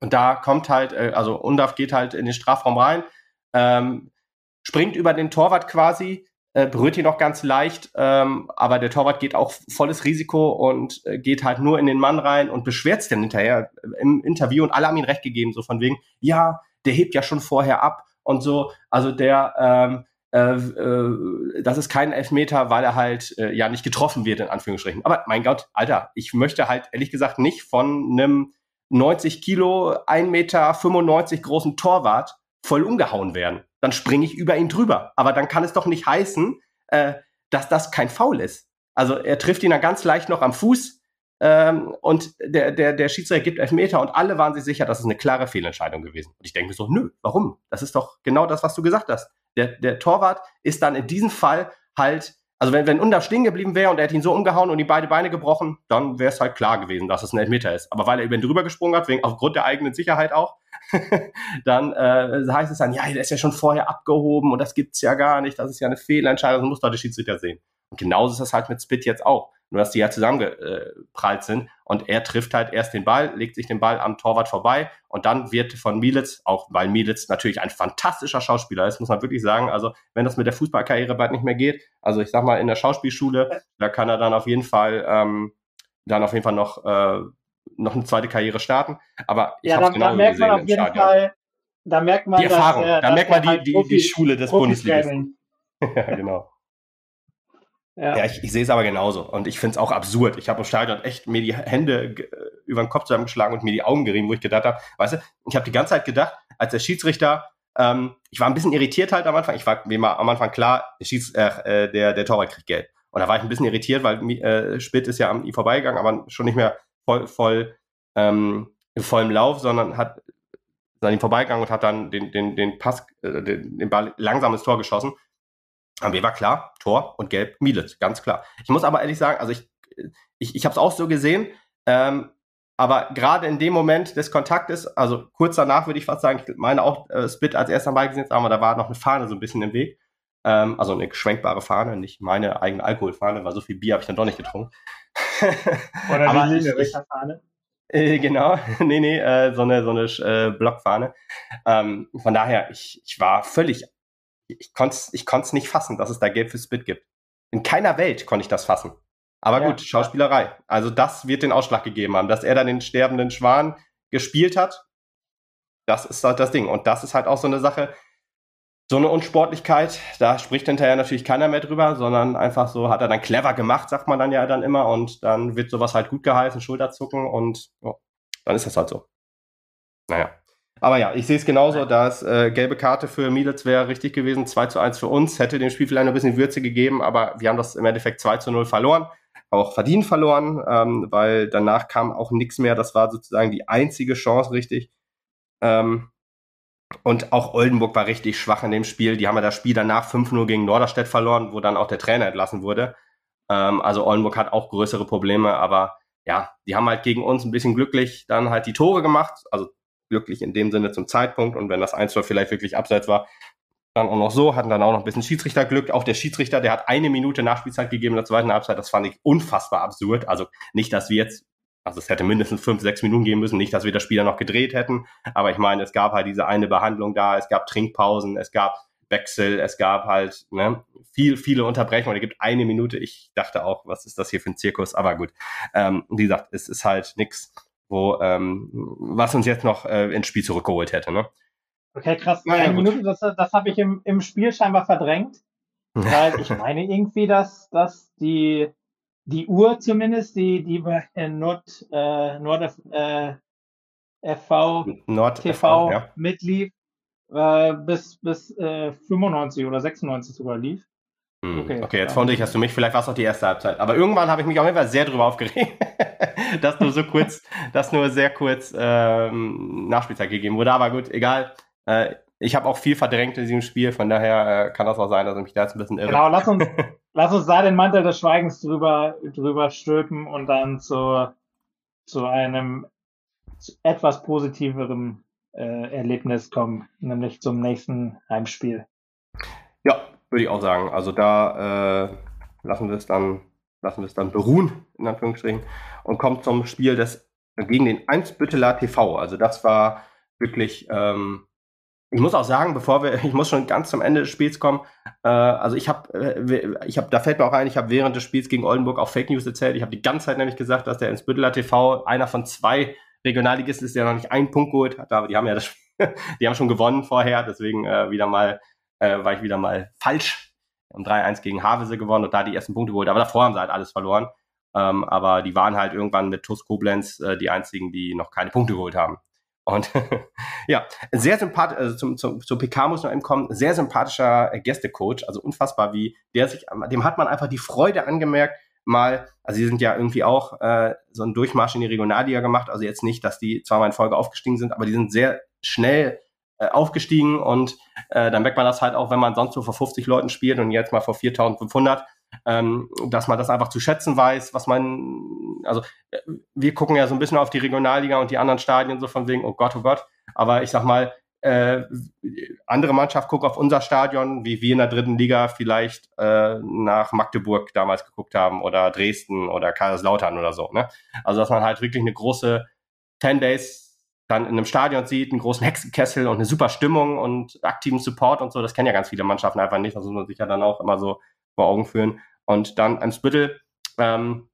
Und da kommt halt, äh, also Undaff geht halt in den Strafraum rein, ähm, springt über den Torwart quasi, äh, berührt ihn noch ganz leicht, ähm, aber der Torwart geht auch volles Risiko und äh, geht halt nur in den Mann rein und beschwert sich dann hinterher im Interview und alle haben ihm recht gegeben, so von wegen, ja, der hebt ja schon vorher ab und so, also der, ähm, äh, äh, das ist kein Elfmeter, weil er halt äh, ja nicht getroffen wird, in Anführungsstrichen. Aber mein Gott, Alter, ich möchte halt ehrlich gesagt nicht von einem 90 Kilo, 1,95 Meter großen Torwart voll umgehauen werden dann springe ich über ihn drüber. Aber dann kann es doch nicht heißen, äh, dass das kein Foul ist. Also er trifft ihn dann ganz leicht noch am Fuß ähm, und der, der, der Schiedsrichter gibt Elfmeter und alle waren sich sicher, dass es eine klare Fehlentscheidung gewesen. Und ich denke so, nö, warum? Das ist doch genau das, was du gesagt hast. Der, der Torwart ist dann in diesem Fall halt, also wenn, wenn Under stehen geblieben wäre und er hätte ihn so umgehauen und ihm beide Beine gebrochen, dann wäre es halt klar gewesen, dass es ein Elfmeter ist. Aber weil er über ihn drüber gesprungen hat, wegen aufgrund der eigenen Sicherheit auch, *laughs* dann äh, heißt es dann, ja, der ist ja schon vorher abgehoben und das gibt's ja gar nicht, das ist ja eine Fehlentscheidung, das muss doch der Schiedsrichter sehen. Und genauso ist das halt mit Spit jetzt auch. Nur dass die ja zusammengeprallt sind und er trifft halt erst den Ball, legt sich den Ball am Torwart vorbei und dann wird von Mielitz, auch weil Mielitz natürlich ein fantastischer Schauspieler ist, muss man wirklich sagen, also wenn das mit der Fußballkarriere bald nicht mehr geht, also ich sag mal in der Schauspielschule, da kann er dann auf jeden Fall ähm, dann auf jeden Fall noch äh, noch eine zweite Karriere starten. Aber ich ja, habe genau da merkt man auf jeden Fall, da merkt man die Erfahrung, dass, äh, da merkt man die, halt die, die Schule des Bundesligisten. *laughs* ja, genau. Ja, ja ich, ich sehe es aber genauso. Und ich finde es auch absurd. Ich habe im Stadion echt mir die Hände äh, über den Kopf zusammengeschlagen und mir die Augen gerieben, wo ich gedacht habe, weißt du, ich habe die ganze Zeit gedacht, als der Schiedsrichter, ähm, ich war ein bisschen irritiert halt am Anfang. Ich war mir mal am Anfang klar, der, Schieds, äh, der, der Torwart kriegt Geld. Und da war ich ein bisschen irritiert, weil äh, Spitt ist ja am ihm vorbeigegangen, aber schon nicht mehr voll, voll ähm, in vollem Lauf, sondern hat an ihm vorbeigegangen und hat dann den, den, den Pass, äh, den, den Ball langsam ins Tor geschossen. Aber mir war klar, Tor und Gelb Mielit, ganz klar. Ich muss aber ehrlich sagen, also ich, ich, ich habe es auch so gesehen, ähm, aber gerade in dem Moment des Kontaktes, also kurz danach würde ich fast sagen, ich meine auch äh, Spit als erster Mal gesehen, aber da war noch eine Fahne so ein bisschen im Weg. Ähm, also eine schwenkbare Fahne, nicht meine eigene Alkoholfahne, weil so viel Bier habe ich dann doch nicht getrunken. *laughs* Oder aber die Fahne? *laughs* Äh, genau, *laughs* nee, nee, äh, so eine, so eine äh, Blockfahne. Ähm, von daher, ich, ich war völlig ich konnte es ich konnt's nicht fassen, dass es da Geld für Spit gibt. In keiner Welt konnte ich das fassen. Aber ja. gut, Schauspielerei. Also das wird den Ausschlag gegeben haben, dass er dann den sterbenden Schwan gespielt hat. Das ist halt das Ding. Und das ist halt auch so eine Sache, so eine Unsportlichkeit, da spricht hinterher natürlich keiner mehr drüber, sondern einfach so hat er dann clever gemacht, sagt man dann ja dann immer. Und dann wird sowas halt gut geheißen, Schulterzucken und oh, dann ist das halt so. Naja. Aber ja, ich sehe es genauso, dass äh, gelbe Karte für Mielitz wäre richtig gewesen, 2 zu 1 für uns, hätte dem Spiel vielleicht ein bisschen Würze gegeben, aber wir haben das im Endeffekt 2 zu 0 verloren, auch verdient verloren, ähm, weil danach kam auch nichts mehr, das war sozusagen die einzige Chance richtig. Ähm, und auch Oldenburg war richtig schwach in dem Spiel, die haben ja das Spiel danach 5-0 gegen Norderstedt verloren, wo dann auch der Trainer entlassen wurde. Ähm, also Oldenburg hat auch größere Probleme, aber ja, die haben halt gegen uns ein bisschen glücklich dann halt die Tore gemacht, also glücklich in dem Sinne zum Zeitpunkt. Und wenn das 1 vielleicht wirklich abseits war, dann auch noch so, hatten dann auch noch ein bisschen Schiedsrichterglück. Auch der Schiedsrichter, der hat eine Minute Nachspielzeit gegeben in der zweiten Halbzeit. Das fand ich unfassbar absurd. Also nicht, dass wir jetzt, also es hätte mindestens fünf, sechs Minuten geben müssen, nicht, dass wir das Spiel dann noch gedreht hätten. Aber ich meine, es gab halt diese eine Behandlung da, es gab Trinkpausen, es gab Wechsel, es gab halt ne, viel, viele Unterbrechungen. Es gibt eine Minute. Ich dachte auch, was ist das hier für ein Zirkus? Aber gut, ähm, wie gesagt, es ist halt nichts wo, ähm, was uns jetzt noch äh, ins Spiel zurückgeholt hätte. Ne? Okay, krass. Naja, Eine Minute, das, das habe ich im, im Spiel scheinbar verdrängt. Weil ich *laughs* meine irgendwie, dass, dass die, die Uhr zumindest, die, die bei Nord, äh, Nord äh, FV Nord TV ja. mitlief, äh, bis, bis äh, 95 oder 96 sogar lief. Hm, okay, okay, jetzt von dich hast du mich, vielleicht war es auch die erste Halbzeit. Aber irgendwann habe ich mich auf jeden Fall sehr drüber aufgeregt, *laughs* dass nur so kurz, dass nur sehr kurz ähm, Nachspielzeit gegeben wurde. Aber gut, egal. Äh, ich habe auch viel verdrängt in diesem Spiel, von daher äh, kann das auch sein, dass ich mich da jetzt ein bisschen irre. Genau, lass uns, *laughs* lass uns da den Mantel des Schweigens drüber, drüber stülpen und dann zu, zu einem etwas positiveren äh, Erlebnis kommen, nämlich zum nächsten Heimspiel. Ja, würde ich auch sagen. Also da äh, lassen wir es dann, lassen wir es dann beruhen, in Anführungsstrichen, und kommt zum Spiel des gegen den Einsbütteler TV. Also das war wirklich, ähm, ich muss auch sagen, bevor wir, *laughs* ich muss schon ganz zum Ende des Spiels kommen. Äh, also ich habe, äh, ich habe, da fällt mir auch ein, ich habe während des Spiels gegen Oldenburg auch Fake News erzählt. Ich habe die ganze Zeit nämlich gesagt, dass der Einsbütteler TV einer von zwei Regionalligisten ist, der noch nicht einen Punkt geholt hat. Aber die haben ja das, *laughs* die haben schon gewonnen vorher, deswegen äh, wieder mal äh, war ich wieder mal falsch. Um 3-1 gegen Havese gewonnen und da die ersten Punkte geholt. Aber davor haben sie halt alles verloren. Ähm, aber die waren halt irgendwann mit TuS Koblenz äh, die einzigen, die noch keine Punkte geholt haben. Und *laughs* ja, sehr sympathisch, also zum, zum, zum PK muss noch eben kommen, sehr sympathischer Gästecoach, also unfassbar, wie der sich, dem hat man einfach die Freude angemerkt, mal, also sie sind ja irgendwie auch äh, so einen Durchmarsch in die Regionalliga gemacht, also jetzt nicht, dass die zweimal in Folge aufgestiegen sind, aber die sind sehr schnell äh, aufgestiegen und äh, dann merkt man das halt auch, wenn man sonst so vor 50 Leuten spielt und jetzt mal vor 4500. ähm, dass man das einfach zu schätzen weiß, was man, also äh, wir gucken ja so ein bisschen auf die Regionalliga und die anderen Stadien so von wegen, oh Gott, oh Gott, aber ich sag mal, äh, andere Mannschaft guckt auf unser Stadion, wie wir in der dritten Liga vielleicht äh, nach Magdeburg damals geguckt haben oder Dresden oder Kaiserslautern oder so. Ne? Also dass man halt wirklich eine große Fanbase dann in einem Stadion sieht, einen großen Hexenkessel und eine super Stimmung und aktiven Support und so. Das kennen ja ganz viele Mannschaften einfach nicht. Das muss man sich ja dann auch immer so vor Augen führen. Und dann ein Spittel, ähm,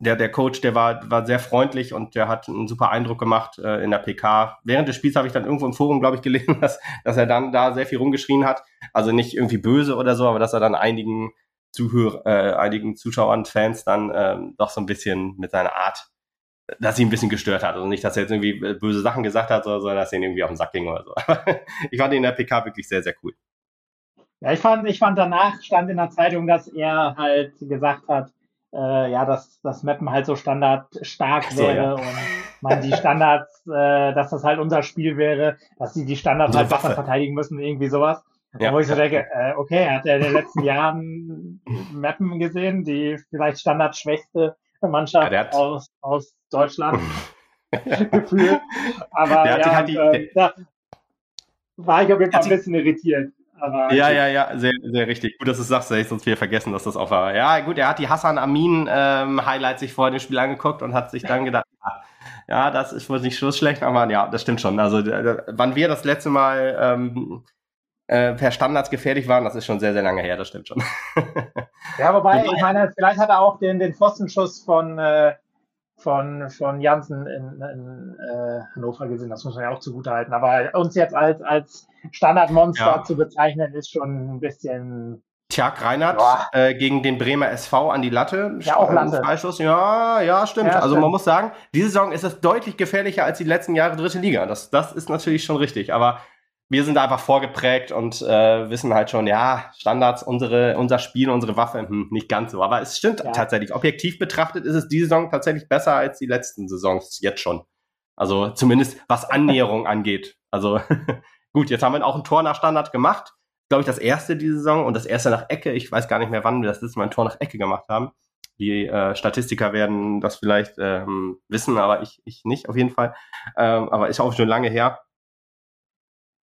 der, der Coach, der war, war sehr freundlich und der hat einen super Eindruck gemacht äh, in der PK. Während des Spiels habe ich dann irgendwo im Forum, glaube ich, gelesen, *laughs* dass, dass er dann da sehr viel rumgeschrien hat. Also nicht irgendwie böse oder so, aber dass er dann einigen Zuhör, äh, einigen Zuschauern, Fans dann äh, doch so ein bisschen mit seiner Art, dass sie ein bisschen gestört hat. Also nicht, dass er jetzt irgendwie äh, böse Sachen gesagt hat, sondern dass er ihn irgendwie auf den Sack ging oder so. *laughs* ich fand ihn in der PK wirklich sehr, sehr cool. Ja, ich fand, ich fand danach stand in der Zeitung, dass er halt gesagt hat, äh, ja, dass das Mappen halt so standardstark so, wäre ja. und man die Standards, *laughs* äh, dass das halt unser Spiel wäre, dass sie die Standards halt besser verteidigen müssen, irgendwie sowas. Ja. Wo ich so denke, äh, okay, hat er in den letzten Jahren Mappen gesehen, die vielleicht standardschwächste Mannschaft ja, aus, aus Deutschland *laughs* *laughs* gefühlt. Aber ja, halt die, äh, da war ich auf jeden Fall ein bisschen irritiert. Aber ja, ja, ja, sehr, sehr richtig. Gut, dass du es sagst, sonst wieder vergessen, dass das auch war. Ja, gut, er hat die Hassan Amin ähm, Highlights sich vor dem Spiel angeguckt und hat sich dann gedacht, ja, ja das ist wohl nicht so schlecht, aber ja, das stimmt schon. Also, äh, wann wir das letzte Mal ähm, äh, per Standards gefährlich waren, das ist schon sehr, sehr lange her, das stimmt schon. ja, wobei, ich meine, vielleicht hat er auch den, den Pfostenschuss von äh, von, von Janssen in, in äh, Hannover gesehen. Das muss man ja auch zugute halten. Aber uns jetzt als, als Standardmonster ja. zu bezeichnen, ist schon ein bisschen. Tjag Reinhardt äh, gegen den Bremer SV an die Latte. Ja, auch Lande. Freischuss. Ja, ja, stimmt. Ja, also stimmt. man muss sagen, diese Saison ist es deutlich gefährlicher als die letzten Jahre dritte Liga. Das, das ist natürlich schon richtig. Aber wir sind da einfach vorgeprägt und äh, wissen halt schon, ja, Standards, unsere, unser Spiel, unsere Waffe, hm, nicht ganz so. Aber es stimmt ja. tatsächlich. Objektiv betrachtet ist es diese Saison tatsächlich besser als die letzten Saisons jetzt schon. Also zumindest was *laughs* Annäherung angeht. Also *laughs* gut, jetzt haben wir auch ein Tor nach Standard gemacht. Glaube ich, das erste diese Saison und das erste nach Ecke. Ich weiß gar nicht mehr, wann wir das letzte Mal ein Tor nach Ecke gemacht haben. Die äh, Statistiker werden das vielleicht ähm, wissen, aber ich, ich nicht auf jeden Fall. Ähm, aber ist auch schon lange her.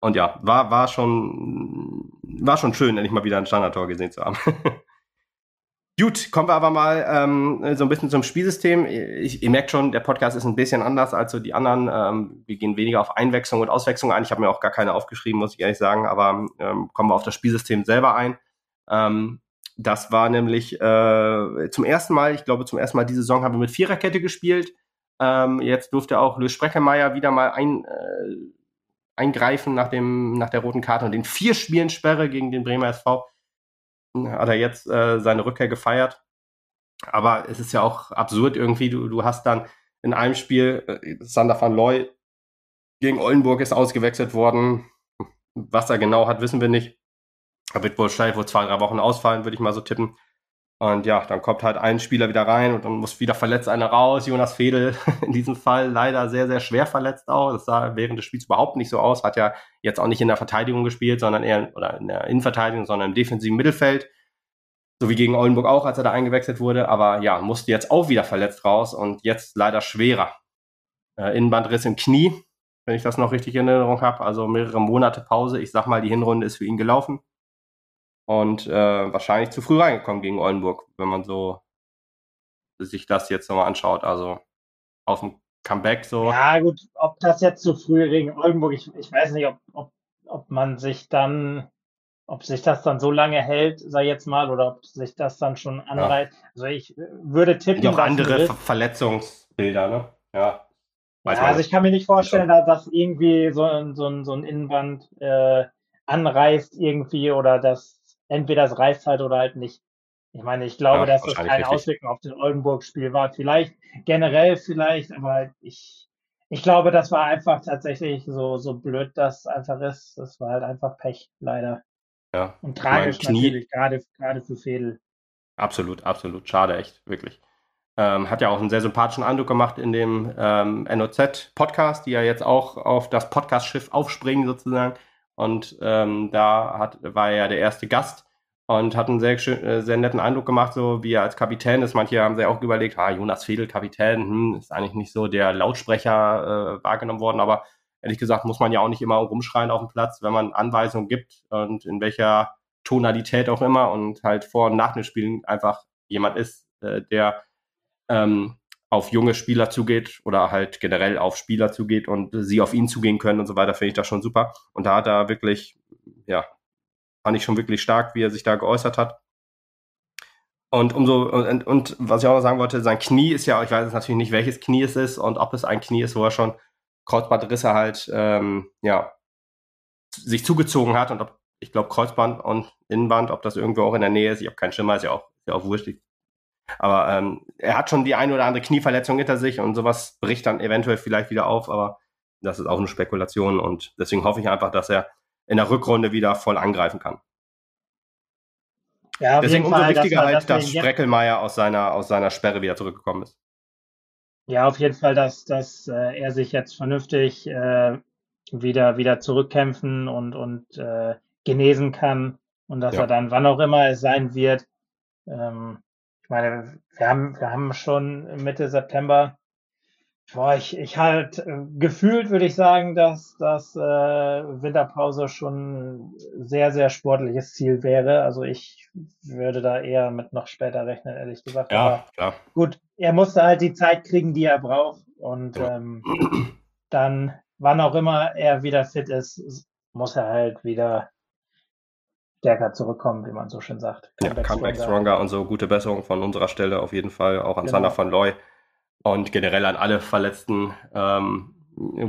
Und ja, war, war schon, war schon schön, endlich mal wieder ein Standardtor gesehen zu haben. *laughs* Gut, kommen wir aber mal ähm, so ein bisschen zum Spielsystem. Ich, ihr merkt schon, der Podcast ist ein bisschen anders als so die anderen. Ähm, wir gehen weniger auf Einwechslung und Auswechslung ein. Ich habe mir auch gar keine aufgeschrieben, muss ich ehrlich sagen, aber ähm, kommen wir auf das Spielsystem selber ein. Ähm, das war nämlich äh, zum ersten Mal, ich glaube zum ersten Mal diese Saison haben wir mit Viererkette gespielt. Ähm, jetzt durfte auch Luis Sprechermeier wieder mal ein, äh, eingreifen nach, dem, nach der roten Karte und den vier Spielen Sperre gegen den Bremer SV hat er jetzt äh, seine Rückkehr gefeiert. Aber es ist ja auch absurd irgendwie. Du, du hast dann in einem Spiel äh, Sander van Looy gegen Oldenburg ist ausgewechselt worden. Was er genau hat, wissen wir nicht. Er wird wohl wahrscheinlich wohl zwei, drei Wochen ausfallen, würde ich mal so tippen. Und ja, dann kommt halt ein Spieler wieder rein und dann muss wieder verletzt einer raus. Jonas Fedel *laughs* in diesem Fall leider sehr, sehr schwer verletzt auch. Das sah während des Spiels überhaupt nicht so aus. Hat ja jetzt auch nicht in der Verteidigung gespielt, sondern eher, oder in der Innenverteidigung, sondern im defensiven Mittelfeld. So wie gegen Oldenburg auch, als er da eingewechselt wurde. Aber ja, musste jetzt auch wieder verletzt raus und jetzt leider schwerer. Äh, Innenbandriss im Knie, wenn ich das noch richtig in Erinnerung habe. Also mehrere Monate Pause. Ich sag mal, die Hinrunde ist für ihn gelaufen und äh, wahrscheinlich zu früh reingekommen gegen Oldenburg, wenn man so sich das jetzt nochmal anschaut. Also auf dem Comeback so. Ja, gut, ob das jetzt zu früh gegen Oldenburg, ich, ich weiß nicht, ob, ob, ob man sich dann, ob sich das dann so lange hält, sei jetzt mal, oder ob sich das dann schon anreiht. Ja. Also ich äh, würde tippen. Auch andere Ver Verletzungsbilder, ne? Ja. ja also ich kann mir nicht vorstellen, dass, dass irgendwie so, ein so, ein so ein Innenband äh, anreißt irgendwie oder dass entweder es reißt halt oder halt nicht. Ich meine, ich glaube, ja, dass das keine Auswirkung auf das Oldenburg-Spiel war. Vielleicht generell vielleicht, aber ich, ich glaube, das war einfach tatsächlich so, so blöd, das einfach ist. Das war halt einfach Pech, leider. Ja. Und tragisch natürlich, gerade, gerade für Fedel. Absolut, absolut. Schade, echt, wirklich. Ähm, hat ja auch einen sehr sympathischen Eindruck gemacht in dem ähm, NOZ-Podcast, die ja jetzt auch auf das Podcast-Schiff aufspringen sozusagen. Und ähm, da hat, war er ja der erste Gast. und hat einen sehr, äh, sehr netten Eindruck gemacht, so wie er als Kapitän ist. Manche haben sich auch überlegt, ah, Jonas Fedel, Kapitän, hm, ist eigentlich nicht so der Lautsprecher äh, wahrgenommen worden, aber ehrlich gesagt muss man ja auch nicht immer rumschreien auf dem Platz, wenn man Anweisungen gibt und in welcher Tonalität auch immer und halt vor und nach den Spielen einfach jemand ist, äh, der ähm, auf junge Spieler zugeht oder halt generell auf Spieler zugeht und sie auf ihn zugehen können und so weiter, finde ich das schon super. Und da hat er wirklich, ja, fand ich schon wirklich stark, wie er sich da geäußert hat. Und umso, und, und was ich auch noch sagen wollte, sein Knie ist ja, ich weiß jetzt natürlich nicht, welches Knie es ist und ob es ein Knie ist, wo er schon Kreuzbandrisse halt, ähm, ja, sich zugezogen hat und ob, ich glaube, Kreuzband und Innenband, ob das irgendwo auch in der Nähe ist, ich habe keinen Schimmer, ist ja auch, ist ja auch wurscht. Aber ähm, er hat schon die eine oder andere Knieverletzung hinter sich und sowas bricht dann eventuell vielleicht wieder auf, aber das ist auch eine Spekulation und deswegen hoffe ich einfach, dass er in der Rückrunde wieder voll angreifen kann. Ja, deswegen umso Fall, wichtiger dass, halt, dass Spreckelmeier aus seiner, aus seiner Sperre wieder zurückgekommen ist. Ja, auf jeden Fall, dass, dass äh, er sich jetzt vernünftig äh, wieder, wieder zurückkämpfen und, und äh, genesen kann und dass ja. er dann, wann auch immer es sein wird, ähm, ich meine, wir haben, wir haben schon Mitte September. Boah, ich, ich halt äh, gefühlt würde ich sagen, dass das äh, Winterpause schon sehr, sehr sportliches Ziel wäre. Also ich würde da eher mit noch später rechnen, ehrlich gesagt. Ja, Aber klar. Gut, er musste halt die Zeit kriegen, die er braucht. Und ja. ähm, dann, wann auch immer er wieder fit ist, muss er halt wieder stärker zurückkommen, wie man so schön sagt. Comeback ja, Comeback stronger. stronger. und so gute Besserung von unserer Stelle auf jeden Fall, auch an genau. Sander van Looy und generell an alle Verletzten. Ähm,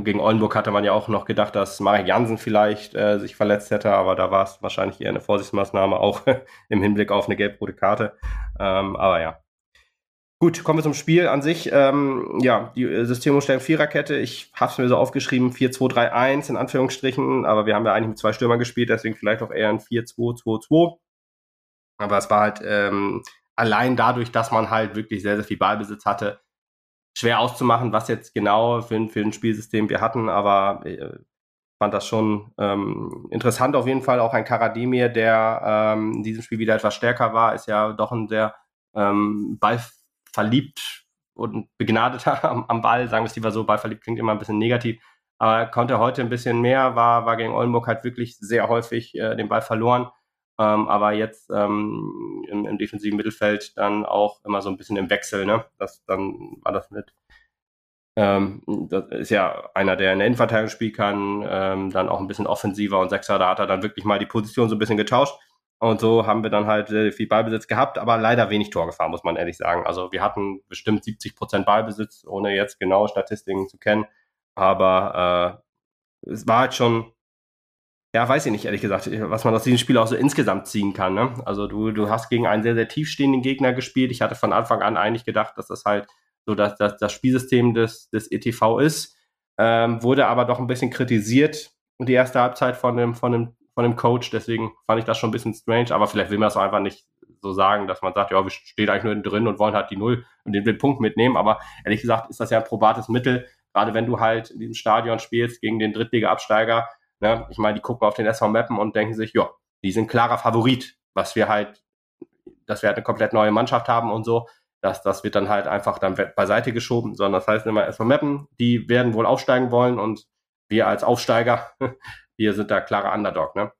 gegen Oldenburg hatte man ja auch noch gedacht, dass Marek Jansen vielleicht äh, sich verletzt hätte, aber da war es wahrscheinlich eher eine Vorsichtsmaßnahme, auch *laughs* im Hinblick auf eine gelb-rote Karte. Ähm, aber ja, Gut, kommen wir zum Spiel an sich. Ähm, ja, die äh, Systemumstellung Viererkette. Ich habe es mir so aufgeschrieben, 4-2-3-1 in Anführungsstrichen, aber wir haben ja eigentlich mit zwei Stürmern gespielt, deswegen vielleicht auch eher ein 4-2-2-2. Aber es war halt ähm, allein dadurch, dass man halt wirklich sehr, sehr viel Ballbesitz hatte, schwer auszumachen, was jetzt genau für, ein, für ein Spielsystem wir hatten, aber äh, fand das schon ähm, interessant auf jeden Fall. Auch ein Karademir, der ähm, in diesem Spiel wieder etwas stärker war, ist ja doch ein sehr ähm, Ball verliebt und begnadeter *laughs* am, am Ball, sagen wir es lieber so, ballverliebt klingt immer ein bisschen negativ, aber konnte heute ein bisschen mehr, war, war gegen Oldenburg halt wirklich sehr häufig äh, den Ball verloren, ähm, aber jetzt ähm, im, im, defensiven Mittelfeld dann auch immer so ein bisschen im Wechsel, ne? Das, dann war das mit ähm, das ist ja einer, der in der Innenverteidigung spielen kann, ähm, dann auch ein bisschen offensiver und Sechser, da hat er dann wirklich mal die Position so ein bisschen getauscht. Und so haben wir dann halt sehr viel Ballbesitz gehabt, aber leider wenig Torgefahr, muss man ehrlich sagen. Also wir hatten bestimmt 70 Prozent Ballbesitz, ohne jetzt genaue Statistiken zu kennen. Aber äh, es war halt schon, ja, weiß ich nicht, ehrlich gesagt, was man aus diesem Spiel auch so insgesamt ziehen kann. Ne? Also du, du hast gegen einen sehr, sehr tiefstehenden Gegner gespielt. Ich hatte von Anfang an eigentlich gedacht, dass das halt so dass, dass das Spielsystem des, des ETV ist. Ähm, wurde aber doch ein bisschen kritisiert, die erste Halbzeit von dem, von dem von dem Coach. Deswegen fand ich das schon ein bisschen strange, aber vielleicht will man auch einfach nicht so sagen, dass man sagt, ja, wir stehen eigentlich nur drin und wollen halt die Null und den, den Punkt mitnehmen. Aber ehrlich gesagt ist das ja ein probates Mittel, gerade wenn du halt in diesem Stadion spielst gegen den Drittliga-Absteiger. Ne? Ich meine, die gucken auf den SV Mappen und denken sich, ja, die sind klarer Favorit, was wir halt, dass wir halt eine komplett neue Mannschaft haben und so. Das, das wird dann halt einfach dann beiseite geschoben, sondern das heißt immer SV Mappen, die werden wohl aufsteigen wollen und wir als Aufsteiger *laughs* wir sind da klarer Underdog, ne?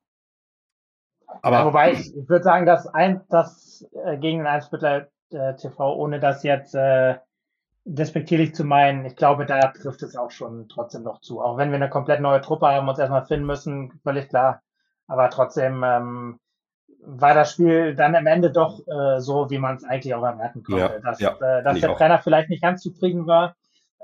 Aber ja, wobei ich, ich würde sagen, dass ein, das äh, gegen den Einsmittler äh, TV, ohne das jetzt äh, despektierlich zu meinen, ich glaube, da trifft es auch schon trotzdem noch zu. Auch wenn wir eine komplett neue Truppe haben, uns erstmal finden müssen, völlig klar. Aber trotzdem ähm, war das Spiel dann am Ende doch äh, so, wie man es eigentlich auch erwarten konnte. Ja, dass ja, äh, dass der auch. Trainer vielleicht nicht ganz zufrieden war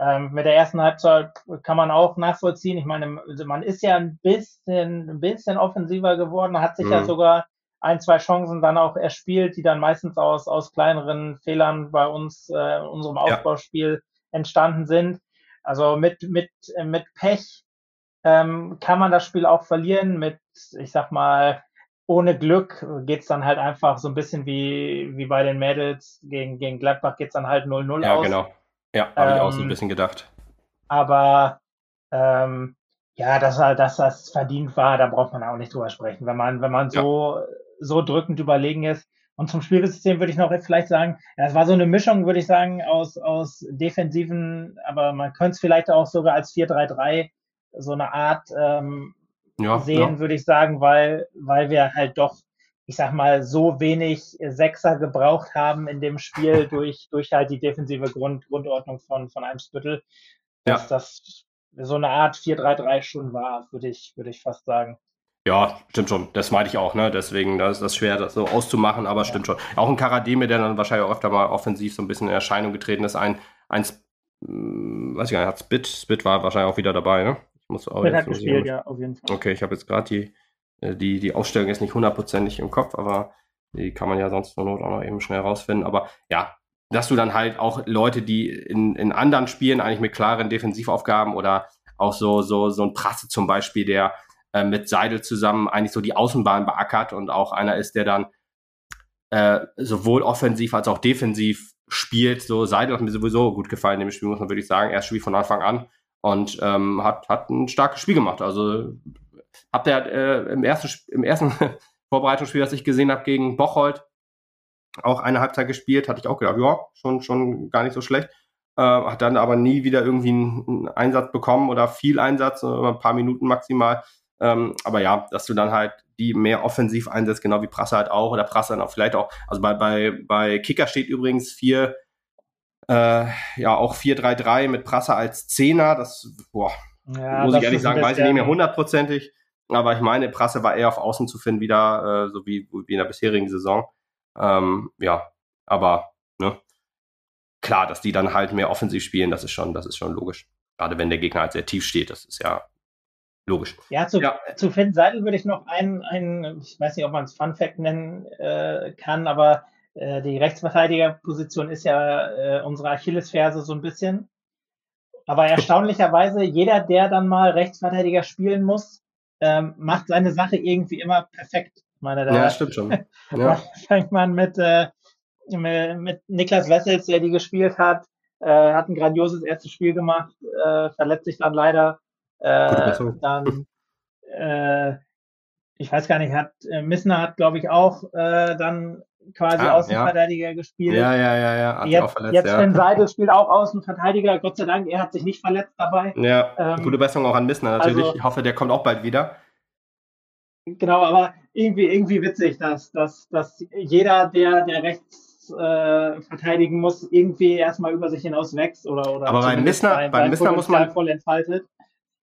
ähm, mit der ersten Halbzeit kann man auch nachvollziehen. Ich meine, also man ist ja ein bisschen, ein bisschen offensiver geworden, hat sich mhm. ja sogar ein, zwei Chancen dann auch erspielt, die dann meistens aus, aus kleineren Fehlern bei uns, äh, unserem Aufbauspiel ja. entstanden sind. Also mit, mit, mit Pech ähm, kann man das Spiel auch verlieren. Mit, ich sag mal, ohne Glück geht's dann halt einfach so ein bisschen wie, wie bei den Mädels gegen, gegen Gladbach geht's dann halt 0-0 ja, aus. Ja, genau. Ja, habe ähm, ich auch so ein ähm, bisschen gedacht. Aber ähm, Ja, dass, dass das verdient war, da braucht man auch nicht drüber sprechen. Wenn man, wenn man so, ja. so drückend überlegen ist. Und zum Spielsystem würde ich noch vielleicht sagen, es war so eine Mischung, würde ich sagen, aus, aus defensiven, aber man könnte es vielleicht auch sogar als 4-3-3 so eine Art ähm, ja, sehen, ja. würde ich sagen, weil, weil wir halt doch, ich sag mal, so wenig Sechser gebraucht haben in dem Spiel *laughs* durch, durch halt die defensive Grund, Grundordnung von, von Eimsbüttel, dass ja. das so eine Art 4-3-3 schon war, würde ich, würde ich fast sagen. Ja, stimmt schon. Das meinte ich auch, ne? Deswegen das ist das schwer, das so auszumachen, aber ja. stimmt schon. Auch ein Karademe, der dann wahrscheinlich auch öfter mal offensiv so ein bisschen in Erscheinung getreten ist. Ein, ein hm, weiß ich gar nicht, hat Spit. Spit war wahrscheinlich auch wieder dabei, ne? Ich muss auch Spit hat gespielt, ja, auf jeden Fall. Okay, ich habe jetzt gerade die, die, die Aufstellung jetzt nicht hundertprozentig im Kopf, aber die kann man ja sonst zur Not auch noch eben schnell rausfinden. Aber ja, dass du dann halt auch Leute, die in, in anderen Spielen eigentlich mit klaren Defensivaufgaben oder auch so, so, so ein Prasse zum Beispiel, der äh, mit Seidel zusammen eigentlich so die Außenbahn beackert und auch einer ist, der dann äh, sowohl offensiv als auch defensiv spielt. So Seidel hat mir sowieso gut gefallen in dem Spiel, muss man wirklich sagen. Er spielt von Anfang an und ähm, hat, hat ein starkes Spiel gemacht. Also habt ihr äh, im ersten, im ersten *laughs* Vorbereitungsspiel, das ich gesehen habe gegen Bocholt, auch eine Halbzeit gespielt, hatte ich auch gedacht, ja, schon, schon gar nicht so schlecht. Äh, hat dann aber nie wieder irgendwie einen, einen Einsatz bekommen oder viel Einsatz, ein paar Minuten maximal. Ähm, aber ja, dass du dann halt die mehr offensiv einsetzt, genau wie Prasse halt auch, oder Prasse dann auch vielleicht auch, also bei, bei, bei Kicker steht übrigens vier, äh, ja, auch 4-3-3 mit Prasse als Zehner, das, boah, ja, muss ich ehrlich sagen, weiß ich nicht mehr hundertprozentig, aber ich meine, Prasse war eher auf Außen zu finden wieder, äh, so wie, wie in der bisherigen Saison. Ähm, ja, aber, ne, klar, dass die dann halt mehr offensiv spielen, das ist schon, das ist schon logisch. Gerade wenn der Gegner halt sehr tief steht, das ist ja Logisch. Ja, zu, ja. zu Finn Seidel würde ich noch einen, einen, ich weiß nicht, ob man es Fun Fact nennen äh, kann, aber äh, die Rechtsverteidigerposition ist ja äh, unsere Achillesferse so ein bisschen. Aber *laughs* erstaunlicherweise, jeder, der dann mal Rechtsverteidiger spielen muss, ähm, macht seine Sache irgendwie immer perfekt. Meine, da ja, stimmt schon. *laughs* Ja. fängt man mit, äh, mit, mit Niklas Wessels, der die gespielt hat, äh, hat ein grandioses erstes Spiel gemacht, äh, verletzt sich dann leider äh, dann, äh, ich weiß gar nicht, hat äh, Missner hat, glaube ich, auch äh, dann quasi ah, Außenverteidiger ja. gespielt. Ja, ja, ja, ja. Hat jetzt verletzt, jetzt ja. Sven Seidel spielt auch Außenverteidiger. Gott sei Dank, er hat sich nicht verletzt dabei. Ja, ähm, gute Besserung auch an Missner natürlich. Also, ich hoffe, der kommt auch bald wieder. Genau, aber irgendwie, irgendwie witzig, dass, dass, dass jeder, der, der rechts äh, verteidigen muss, irgendwie erstmal über sich hinaus wächst oder, oder aber bei Missner, bei Missner muss man voll entfaltet.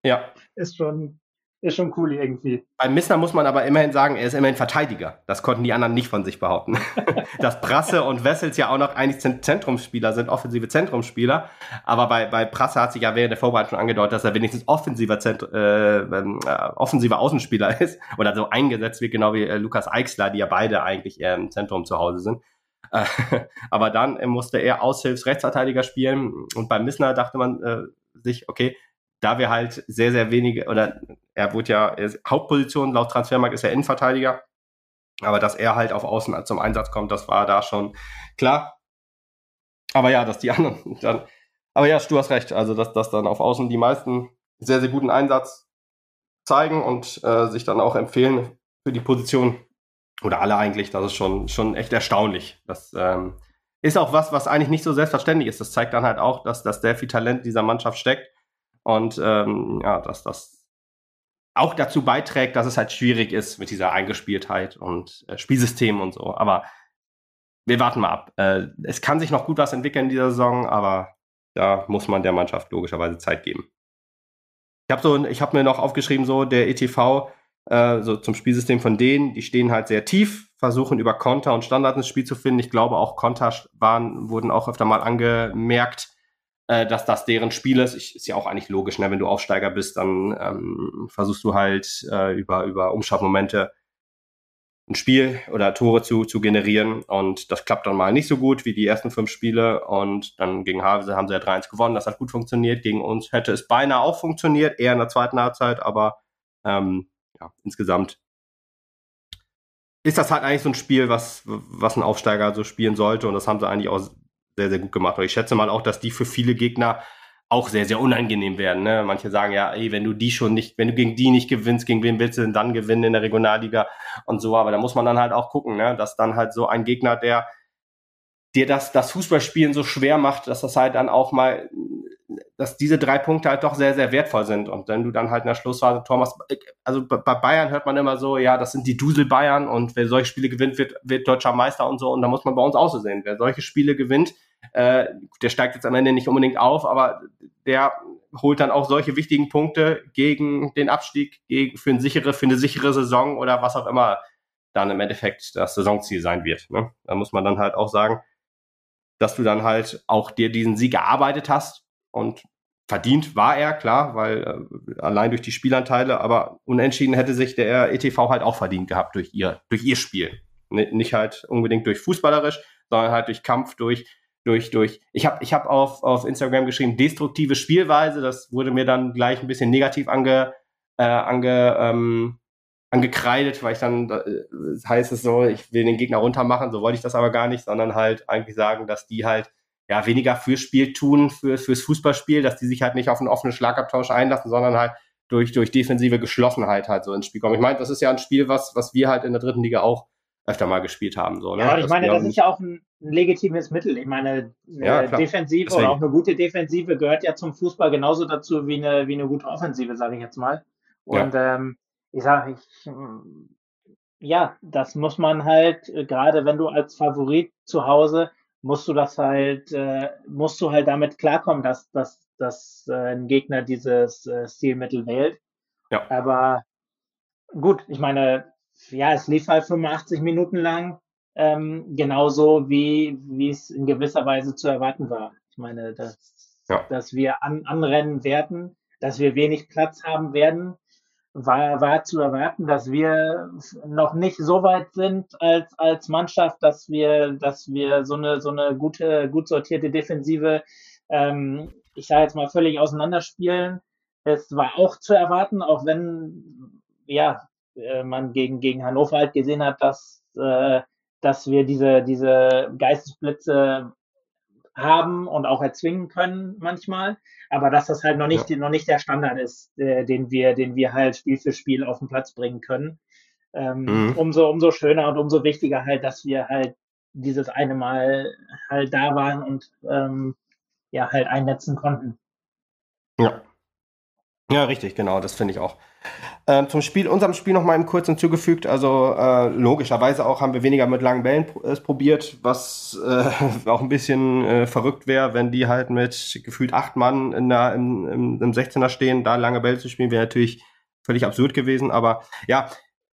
Ja. Ist schon, ist schon cool irgendwie. Bei Missner muss man aber immerhin sagen, er ist immerhin Verteidiger. Das konnten die anderen nicht von sich behaupten. *laughs* Dass Prasse und Wessels ja auch noch eigentlich Zentrumsspieler sind, offensive Zentrumsspieler. Aber bei, bei Prasse hat sich ja während der Vorbereitung schon angedeutet, dass er wenigstens offensiver, Zent äh, äh, offensiver Außenspieler *laughs* ist oder so eingesetzt wird, genau wie äh, Lukas Eichsler, die ja beide eigentlich eher im Zentrum zu Hause sind. Äh, *laughs* aber dann musste er Aushilfs-Rechtsverteidiger spielen und bei Missner dachte man äh, sich, okay, da wir halt sehr, sehr wenige, oder er wurde ja, Hauptposition laut Transfermarkt ist er Innenverteidiger, aber dass er halt auf Außen zum Einsatz kommt, das war da schon klar. Aber ja, dass die *laughs* anderen dann, aber ja, du hast recht, also dass, dass dann auf Außen die meisten sehr, sehr guten Einsatz zeigen und äh, sich dann auch empfehlen für die Position, oder alle eigentlich, das ist schon, schon echt erstaunlich. Das ähm, ist auch was, was eigentlich nicht so selbstverständlich ist. Das zeigt dann halt auch, dass, dass sehr viel Talent dieser Mannschaft steckt und ähm, ja, dass das auch dazu beiträgt, dass es halt schwierig ist mit dieser Eingespieltheit und äh, Spielsystem und so. Aber wir warten mal ab. Äh, es kann sich noch gut was entwickeln in dieser Saison, aber da muss man der Mannschaft logischerweise Zeit geben. Ich habe so, ich mir noch aufgeschrieben, so der ETV, äh, so zum Spielsystem von denen, die stehen halt sehr tief, versuchen über Konter und Standard ins Spiel zu finden. Ich glaube auch Konter waren, wurden auch öfter mal angemerkt äh, dass das deren Spiel ist. Ich, ist ja auch eigentlich logisch, ne? wenn du Aufsteiger bist, dann ähm, versuchst du halt äh, über, über Umschaltmomente ein Spiel oder Tore zu, zu generieren. Und das klappt dann mal nicht so gut wie die ersten fünf Spiele. Und dann gegen Havelse haben sie ja 3-1 gewonnen, das hat gut funktioniert, gegen uns hätte es beinahe auch funktioniert, eher in der zweiten Halbzeit, aber ähm, ja, insgesamt ist das halt eigentlich so ein Spiel, was, was ein Aufsteiger so spielen sollte. Und das haben sie eigentlich auch sehr, sehr gut gemacht. Und ich schätze mal auch, dass die für viele Gegner auch sehr, sehr unangenehm werden. Ne? Manche sagen ja, ey, wenn du die schon nicht, wenn du gegen die nicht gewinnst, gegen wen willst du denn dann gewinnen in der Regionalliga und so. Aber da muss man dann halt auch gucken, ne? dass dann halt so ein Gegner, der dir das, das Fußballspielen so schwer macht, dass das halt dann auch mal, dass diese drei Punkte halt doch sehr, sehr wertvoll sind. Und wenn du dann halt in der Schlussphase Thomas, also bei Bayern hört man immer so, ja, das sind die Dusel Bayern und wer solche Spiele gewinnt, wird, wird deutscher Meister und so. Und da muss man bei uns auch so sehen. Wer solche Spiele gewinnt, äh, der steigt jetzt am Ende nicht unbedingt auf, aber der holt dann auch solche wichtigen Punkte gegen den Abstieg, gegen, für, eine sichere, für eine sichere Saison oder was auch immer dann im Endeffekt das Saisonziel sein wird. Ne? Da muss man dann halt auch sagen, dass du dann halt auch dir diesen Sieg erarbeitet hast und verdient war er, klar, weil äh, allein durch die Spielanteile, aber unentschieden hätte sich der ETV halt auch verdient gehabt durch ihr, durch ihr Spiel. N nicht halt unbedingt durch fußballerisch, sondern halt durch Kampf, durch durch, durch. Ich habe ich hab auf, auf Instagram geschrieben, destruktive Spielweise. Das wurde mir dann gleich ein bisschen negativ ange, äh, ange, ähm, angekreidet, weil ich dann, äh, heißt es so, ich will den Gegner runtermachen, so wollte ich das aber gar nicht, sondern halt eigentlich sagen, dass die halt ja weniger fürs Spiel tun, für, fürs Fußballspiel, dass die sich halt nicht auf einen offenen Schlagabtausch einlassen, sondern halt durch, durch defensive Geschlossenheit halt so ins Spiel kommen. Ich meine, das ist ja ein Spiel, was, was wir halt in der dritten Liga auch öfter mal gespielt haben. So, ne? Ja, ich meine, das ist ja auch ein, ein legitimes Mittel. Ich meine, ja, Defensive Deswegen. oder auch eine gute Defensive gehört ja zum Fußball genauso dazu wie eine, wie eine gute Offensive, sage ich jetzt mal. Und ja. ähm, ich sage, ich, ja, das muss man halt, äh, gerade wenn du als Favorit zu Hause, musst du das halt, äh, musst du halt damit klarkommen, dass, dass, dass äh, ein Gegner dieses äh, Stilmittel wählt. Ja. Aber gut, ich meine, ja, es lief halt 85 Minuten lang, ähm, genauso wie, wie es in gewisser Weise zu erwarten war. Ich meine, dass, ja. dass wir an, anrennen werden, dass wir wenig Platz haben werden, war, war zu erwarten, dass wir noch nicht so weit sind als, als Mannschaft, dass wir, dass wir so eine, so eine gute, gut sortierte Defensive, ähm, ich sage jetzt mal, völlig auseinanderspielen. Es war auch zu erwarten, auch wenn, ja, äh, man gegen, gegen Hannover halt gesehen hat, dass, äh, dass wir diese, diese Geistesblitze haben und auch erzwingen können manchmal, aber dass das halt noch nicht, ja. noch nicht der Standard ist, äh, den wir, den wir halt Spiel für Spiel auf den Platz bringen können. Ähm, mhm. umso, umso schöner und umso wichtiger halt, dass wir halt dieses eine Mal halt da waren und ähm, ja halt einnetzen konnten. Ja. Ja, richtig, genau, das finde ich auch. Ähm, zum Spiel, unserem Spiel noch mal im kurz hinzugefügt. Also äh, logischerweise auch haben wir weniger mit langen Bällen äh, probiert, was äh, *laughs* auch ein bisschen äh, verrückt wäre, wenn die halt mit gefühlt acht Mann in der, im, im, im 16er stehen, da lange Bälle zu spielen, wäre natürlich völlig absurd gewesen. Aber ja,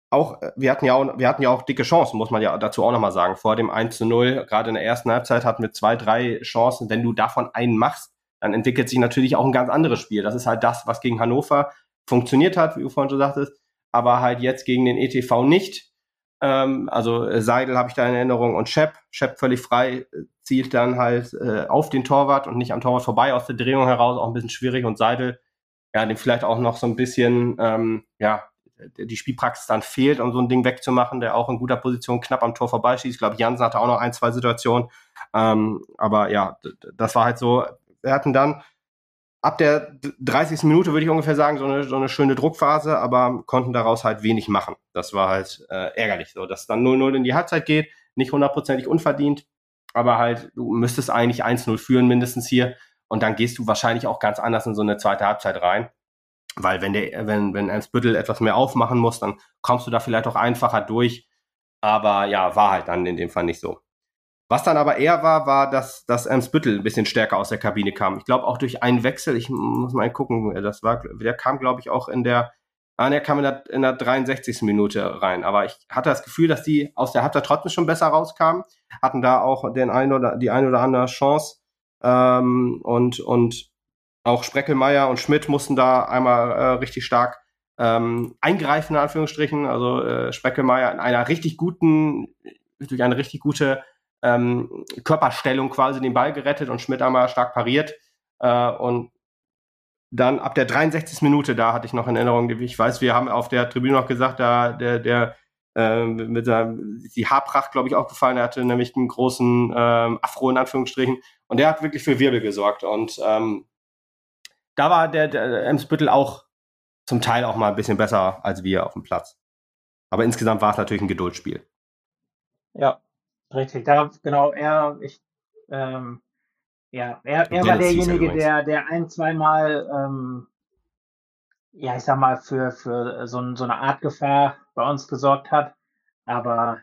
auch, äh, wir hatten ja auch, wir hatten ja auch dicke Chancen, muss man ja dazu auch nochmal sagen. Vor dem 1 zu 0, gerade in der ersten Halbzeit hatten wir zwei, drei Chancen. Wenn du davon einen machst, dann entwickelt sich natürlich auch ein ganz anderes Spiel. Das ist halt das, was gegen Hannover funktioniert hat, wie du vorhin schon sagtest, aber halt jetzt gegen den ETV nicht. Ähm, also äh, Seidel habe ich da in Erinnerung und Shep. Shep völlig frei, äh, zielt dann halt äh, auf den Torwart und nicht am Torwart vorbei aus der Drehung heraus, auch ein bisschen schwierig und Seidel, ja, dem vielleicht auch noch so ein bisschen, ähm, ja, die Spielpraxis dann fehlt, um so ein Ding wegzumachen, der auch in guter Position knapp am Tor vorbeischießt. Ich glaube, Jansen hatte auch noch ein, zwei Situationen. Ähm, aber ja, das war halt so. Wir hatten dann ab der 30. Minute würde ich ungefähr sagen, so eine, so eine schöne Druckphase, aber konnten daraus halt wenig machen. Das war halt äh, ärgerlich so, dass dann 0-0 in die Halbzeit geht, nicht hundertprozentig unverdient, aber halt, du müsstest eigentlich 1-0 führen mindestens hier und dann gehst du wahrscheinlich auch ganz anders in so eine zweite Halbzeit rein. Weil wenn der, wenn, wenn Ernst Büttel etwas mehr aufmachen muss, dann kommst du da vielleicht auch einfacher durch. Aber ja, war halt dann in dem Fall nicht so. Was dann aber eher war, war, dass, dass Ems-Büttel ein bisschen stärker aus der Kabine kam. Ich glaube auch durch einen Wechsel, ich muss mal gucken, das war, der kam, glaube ich, auch in der, ah, der kam in der, in der 63. Minute rein. Aber ich hatte das Gefühl, dass die aus der Halbzeit trotzdem schon besser rauskamen, hatten da auch den ein oder, die eine oder andere Chance. Ähm, und, und auch Spreckelmeier und Schmidt mussten da einmal äh, richtig stark ähm, eingreifen, in Anführungsstrichen. Also äh, Spreckelmeier in einer richtig guten, durch eine richtig gute ähm, Körperstellung quasi den Ball gerettet und Schmidt einmal stark pariert. Äh, und dann ab der 63. Minute, da hatte ich noch in Erinnerung, ich weiß, wir haben auf der Tribüne noch gesagt, da der, der äh, mit der, die Haarpracht, glaube ich, auch gefallen. Er hatte nämlich einen großen ähm, Afro in Anführungsstrichen und der hat wirklich für Wirbel gesorgt. Und ähm, da war der, der Emsbüttel auch zum Teil auch mal ein bisschen besser als wir auf dem Platz. Aber insgesamt war es natürlich ein Geduldsspiel. Ja, richtig. Da, genau, er, ich, ähm, ja, er, er war derjenige, der, der ein, zweimal, ähm, ja, ich sag mal, für, für so, so eine Art Gefahr bei uns gesorgt hat. Aber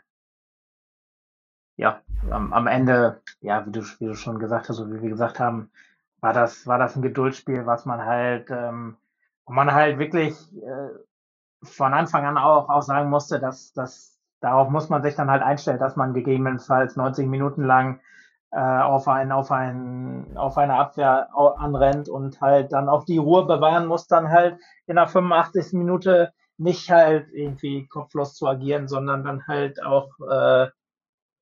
ja, am, am Ende, ja, wie du, wie du schon gesagt hast, so wie wir gesagt haben, war das, war das ein Geduldsspiel, was man halt, ähm, wo man halt wirklich äh, von Anfang an auch, auch sagen musste, dass, dass darauf muss man sich dann halt einstellen, dass man gegebenenfalls 90 Minuten lang äh, auf ein, auf ein, auf eine Abwehr anrennt und halt dann auch die Ruhe bewahren muss, dann halt in der 85. Minute nicht halt irgendwie kopflos zu agieren, sondern dann halt auch äh,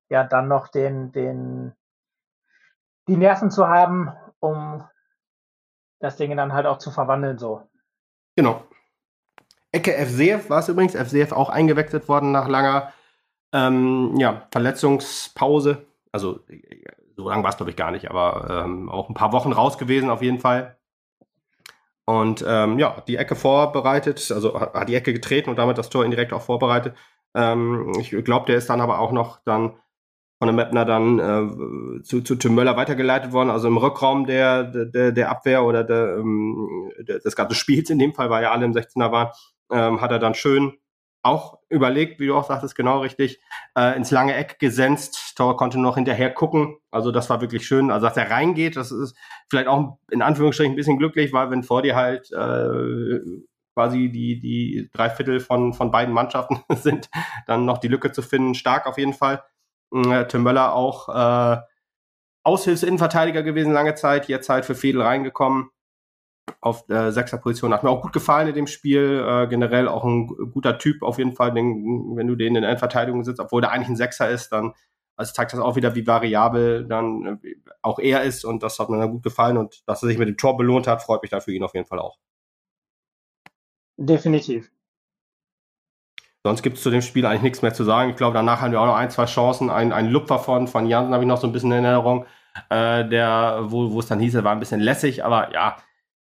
ja dann noch den, den die Nerven zu haben, um das Ding dann halt auch zu verwandeln so. Genau. Ecke FCF war es übrigens. FCF auch eingewechselt worden nach langer ähm, ja, Verletzungspause. Also so lange war es, glaube ich, gar nicht, aber ähm, auch ein paar Wochen raus gewesen auf jeden Fall. Und ähm, ja, die Ecke vorbereitet, also hat die Ecke getreten und damit das Tor indirekt auch vorbereitet. Ähm, ich glaube, der ist dann aber auch noch dann von dem Mapner dann äh, zu, zu Tim Möller weitergeleitet worden, also im Rückraum der, der, der Abwehr oder der, ähm, des ganzen Spiels in dem Fall, weil ja alle im 16er waren, ähm, hat er dann schön auch überlegt, wie du auch sagtest, genau richtig, äh, ins lange Eck gesenzt. Tor konnte noch hinterher gucken. Also das war wirklich schön. Also dass er reingeht, das ist vielleicht auch in Anführungsstrichen ein bisschen glücklich, weil wenn vor dir halt äh, quasi die, die drei Viertel von, von beiden Mannschaften *laughs* sind, dann noch die Lücke zu finden, stark auf jeden Fall. Äh, Tim Möller auch äh, Aushilfsinnenverteidiger gewesen lange Zeit, jetzt halt für Fedel reingekommen auf der Sechser-Position. Hat mir auch gut gefallen in dem Spiel. Äh, generell auch ein guter Typ auf jeden Fall, den, wenn du den in der Verteidigung sitzt, obwohl der eigentlich ein Sechser ist, dann also zeigt das auch wieder, wie variabel dann äh, auch er ist und das hat mir dann gut gefallen und dass er sich mit dem Tor belohnt hat, freut mich da für ihn auf jeden Fall auch. Definitiv. Sonst gibt es zu dem Spiel eigentlich nichts mehr zu sagen. Ich glaube, danach haben wir auch noch ein, zwei Chancen. Ein, ein Lupfer von, von Jansen habe ich noch so ein bisschen in Erinnerung, äh, der, wo, wo es dann hieß, er war ein bisschen lässig, aber ja,